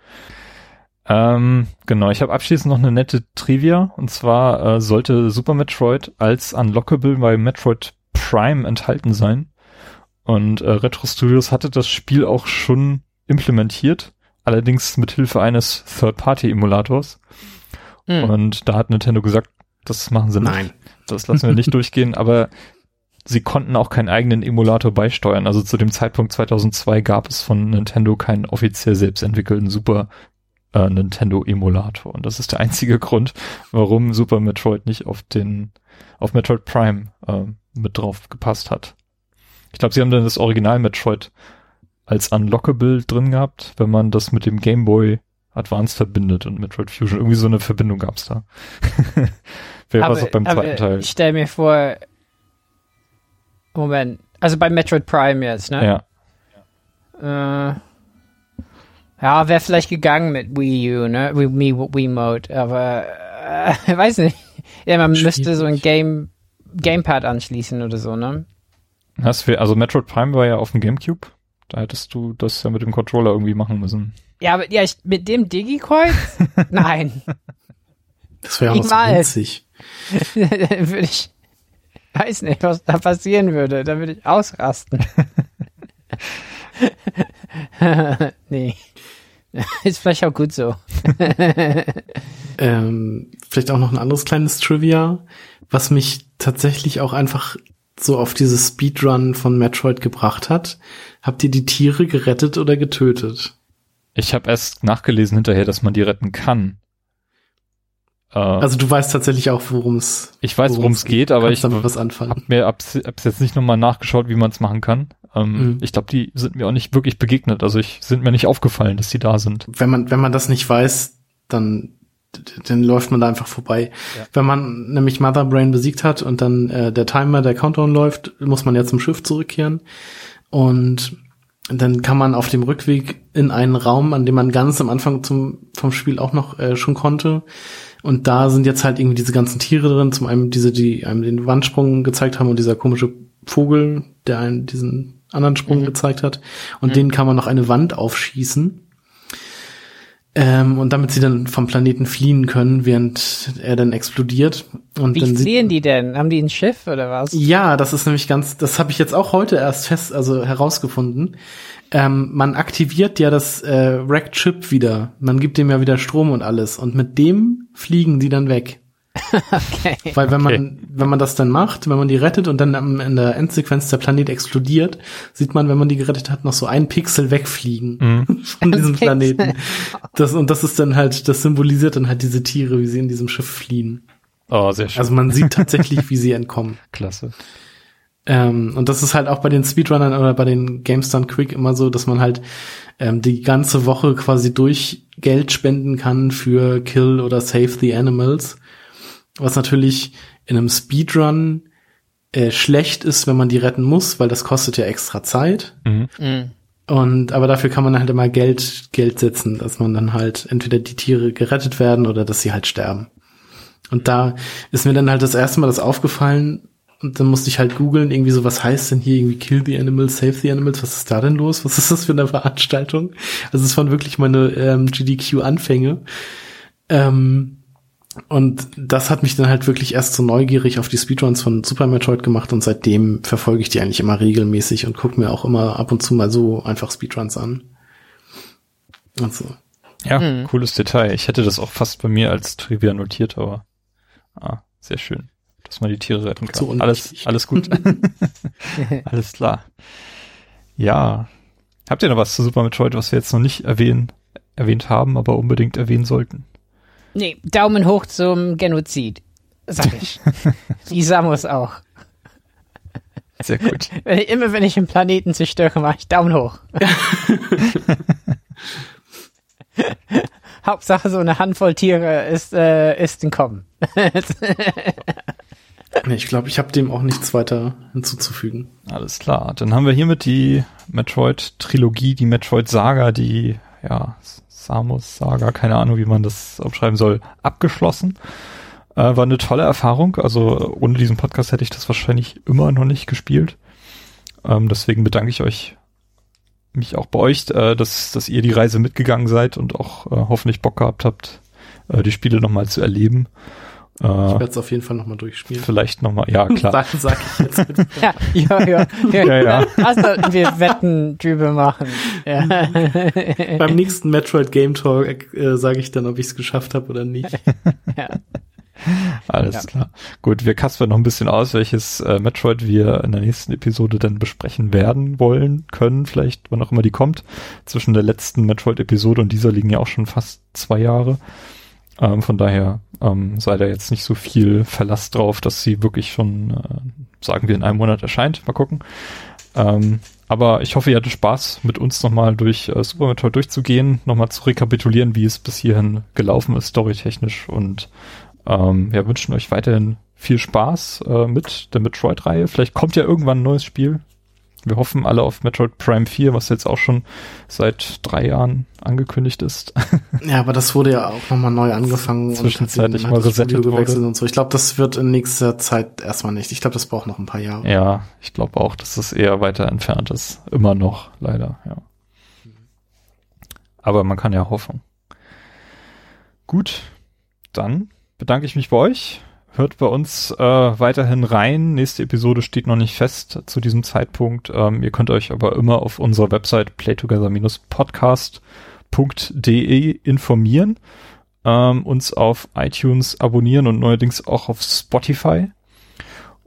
Ähm, genau, ich habe abschließend noch eine nette Trivia. Und zwar äh, sollte Super Metroid als Unlockable bei Metroid Prime enthalten sein. Und äh, Retro Studios hatte das Spiel auch schon implementiert allerdings mit Hilfe eines Third-Party-Emulators. Hm. Und da hat Nintendo gesagt, das machen sie nicht. Nein. Das lassen wir nicht [laughs] durchgehen, aber sie konnten auch keinen eigenen Emulator beisteuern. Also zu dem Zeitpunkt 2002 gab es von Nintendo keinen offiziell selbst entwickelten Super äh, Nintendo Emulator. Und das ist der einzige Grund, warum Super Metroid nicht auf den, auf Metroid Prime äh, mit drauf gepasst hat. Ich glaube, sie haben dann das Original Metroid als Unlockable drin gehabt, wenn man das mit dem Game Boy Advance verbindet und Metroid Fusion. Irgendwie so eine Verbindung gab's da. Wäre was auch beim zweiten Teil. Ich stell mir vor, Moment, Also bei Metroid Prime jetzt, ne? Ja. Äh, ja, wäre vielleicht gegangen mit Wii U, ne? Wii, Wii, Wii Mode, aber äh, [laughs] weiß nicht. Ja, man Schwierig. müsste so ein Game Gamepad anschließen oder so, ne? Das wär, also Metroid Prime war ja auf dem Gamecube. Da hättest du das ja mit dem Controller irgendwie machen müssen. Ja, aber ja, ich, mit dem Digi-Kreuz? [laughs] Nein. Das wäre auch so witzig. Dann [laughs] würde ich, weiß nicht, was da passieren würde. Da würde ich ausrasten. [laughs] nee. Ist vielleicht auch gut so. Ähm, vielleicht auch noch ein anderes kleines Trivia, was mich tatsächlich auch einfach so auf dieses Speedrun von Metroid gebracht hat. Habt ihr die Tiere gerettet oder getötet? Ich habe erst nachgelesen hinterher, dass man die retten kann. Äh, Also du weißt tatsächlich auch, worum es ich weiß, worum es geht, aber ich damit was anfangen. hab mir abs, abs jetzt nicht nochmal nachgeschaut, wie man es machen kann. Ähm, Mhm. Ich glaube, die sind mir auch nicht wirklich begegnet. Also ich sind mir nicht aufgefallen, dass die da sind. wenn man, wenn man das nicht weiß, dann, dann läuft man da einfach vorbei. Ja. Wenn man nämlich Mother Brain besiegt hat und dann äh, der Timer, der Countdown läuft, muss man ja zum Schiff zurückkehren. Und dann kann man auf dem Rückweg in einen Raum, an dem man ganz am Anfang zum, vom Spiel auch noch äh, schon konnte. Und da sind jetzt halt irgendwie diese ganzen Tiere drin. Zum einen diese, die einem den Wandsprung gezeigt haben und dieser komische Vogel, der einen diesen anderen Sprung Mhm. gezeigt hat. Und Mhm. denen kann man noch eine Wand aufschießen. Ähm, und damit sie dann vom Planeten fliehen können, während er dann explodiert. Und Wie dann fliehen die denn? Haben die ein Schiff oder was? ja, das ist nämlich ganz, das habe ich jetzt auch heute erst fest, also herausgefunden. Ähm, man aktiviert ja das äh, Rack-Chip wieder. Man gibt dem ja wieder Strom und alles. Und mit dem fliegen die dann weg. Okay. [laughs] Weil wenn Okay. man, wenn man das dann macht, wenn man die rettet und dann am, in der Endsequenz der Planet explodiert, sieht man, wenn man die gerettet hat, noch so ein Pixel wegfliegen Mhm. [laughs] von diesem. Planeten. Das, und das ist dann halt, das symbolisiert dann halt diese Tiere, wie sie in diesem Schiff fliehen. Oh, sehr schön. Also man sieht [laughs] tatsächlich, wie sie entkommen. Klasse. Ähm, und das ist halt auch bei den Speedrunnern oder bei den Games Done Quick immer so, dass man halt ähm, die ganze Woche quasi durch Geld spenden kann für Kill oder Save the Animals. Was natürlich in einem Speedrun äh, schlecht ist, wenn man die retten muss, weil das kostet ja extra Zeit. Mhm. Mhm. Und aber dafür kann man halt immer Geld Geld setzen, dass man dann halt entweder die Tiere gerettet werden oder dass sie halt sterben. Und da ist mir dann halt das erste Mal das aufgefallen und dann musste ich halt googeln, irgendwie so, was heißt denn hier irgendwie Kill the Animals, Save the Animals, was ist da denn los? Was ist das für eine Veranstaltung? Also es waren wirklich meine ähm, GDQ-Anfänge. Ähm, und das hat mich dann halt wirklich erst so neugierig auf die Speedruns von Super Metroid gemacht und seitdem verfolge ich die eigentlich immer regelmäßig und gucke mir auch immer ab und zu mal so einfach Speedruns an. Also, Ja, Mhm. cooles Detail. Ich hätte das auch fast bei mir als Trivia notiert, aber ah, sehr schön, dass man die Tiere retten kann. So alles, alles gut. [laughs] alles klar. Ja. Habt ihr noch was zu Super Metroid, was wir jetzt noch nicht erwähnen, erwähnt haben, aber unbedingt erwähnen sollten? Nee, Daumen hoch zum Genozid. Sag ich. [laughs] Die Samus auch. Sehr gut. Wenn ich, immer wenn ich einen Planeten zerstöre, mache ich Daumen hoch. [laughs] Hauptsache so eine Handvoll Tiere ist, äh, ist entkommen. [laughs] nee, ich glaube, ich habe dem auch nichts weiter hinzuzufügen. Alles klar. Dann haben wir hiermit die Metroid-Trilogie, die Metroid-Saga, die, ja, Samus-Saga, keine Ahnung, wie man das aufschreiben soll, abgeschlossen. Äh, war eine tolle Erfahrung. Also ohne diesen Podcast hätte ich das wahrscheinlich immer noch nicht gespielt. Ähm, deswegen bedanke ich euch, mich auch bei euch, äh, dass, dass ihr die Reise mitgegangen seid und auch äh, hoffentlich Bock gehabt habt, äh, die Spiele nochmal zu erleben. Ich Äh, werde es auf jeden Fall nochmal durchspielen. vielleicht nochmal, ja [laughs] klar. Sag, sag ich jetzt. [laughs] Ja, ja, ja. Ja, ja. Da sollten wir Wetten drüber machen. Ja. [laughs] Beim nächsten Metroid Game Talk äh, sage ich dann, ob ich es geschafft habe oder nicht. ja. Alles Ja. klar. Gut, wir kaspern noch ein bisschen aus, welches äh, Metroid wir in der nächsten Episode dann besprechen werden, wollen, können, vielleicht, wann auch immer die kommt. Zwischen der letzten Metroid-Episode und dieser liegen ja auch schon fast zwei Jahre. Ähm, von daher ähm, sei da jetzt nicht so viel Verlass drauf, dass sie wirklich schon, äh, sagen wir, in einem Monat erscheint. Mal gucken. Ähm, aber ich hoffe, ihr hattet Spaß, mit uns nochmal durch äh, Super Metroid durchzugehen, nochmal zu rekapitulieren, wie es bis hierhin gelaufen ist, storytechnisch und ähm, wir wünschen euch weiterhin viel Spaß äh, mit der Metroid-Reihe. Vielleicht kommt ja irgendwann ein neues Spiel. Wir hoffen alle auf Metroid Prime 4, was jetzt auch schon seit drei Jahren angekündigt ist. [laughs] Ja, aber das wurde ja auch nochmal neu angefangen Zwischenzeitlich und mal resettet gewechselt wurde. und so. Ich glaube, das wird in nächster Zeit erstmal nicht. Ich glaube, das braucht noch ein paar Jahre. Ja, ich glaube auch, dass es eher weiter entfernt ist. Immer noch, leider, ja. Aber man kann ja hoffen. Gut, dann bedanke ich mich bei euch hört bei uns äh, weiterhin rein. Nächste Episode steht noch nicht fest zu diesem Zeitpunkt. Ähm, ihr könnt euch aber immer auf unserer Website playtogether-podcast.de informieren, ähm, uns auf iTunes abonnieren und neuerdings auch auf Spotify.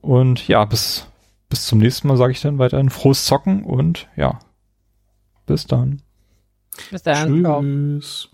Und ja, bis, bis zum nächsten Mal sage ich dann weiterhin frohes Zocken und ja, bis dann. Bis dann. Tschüss.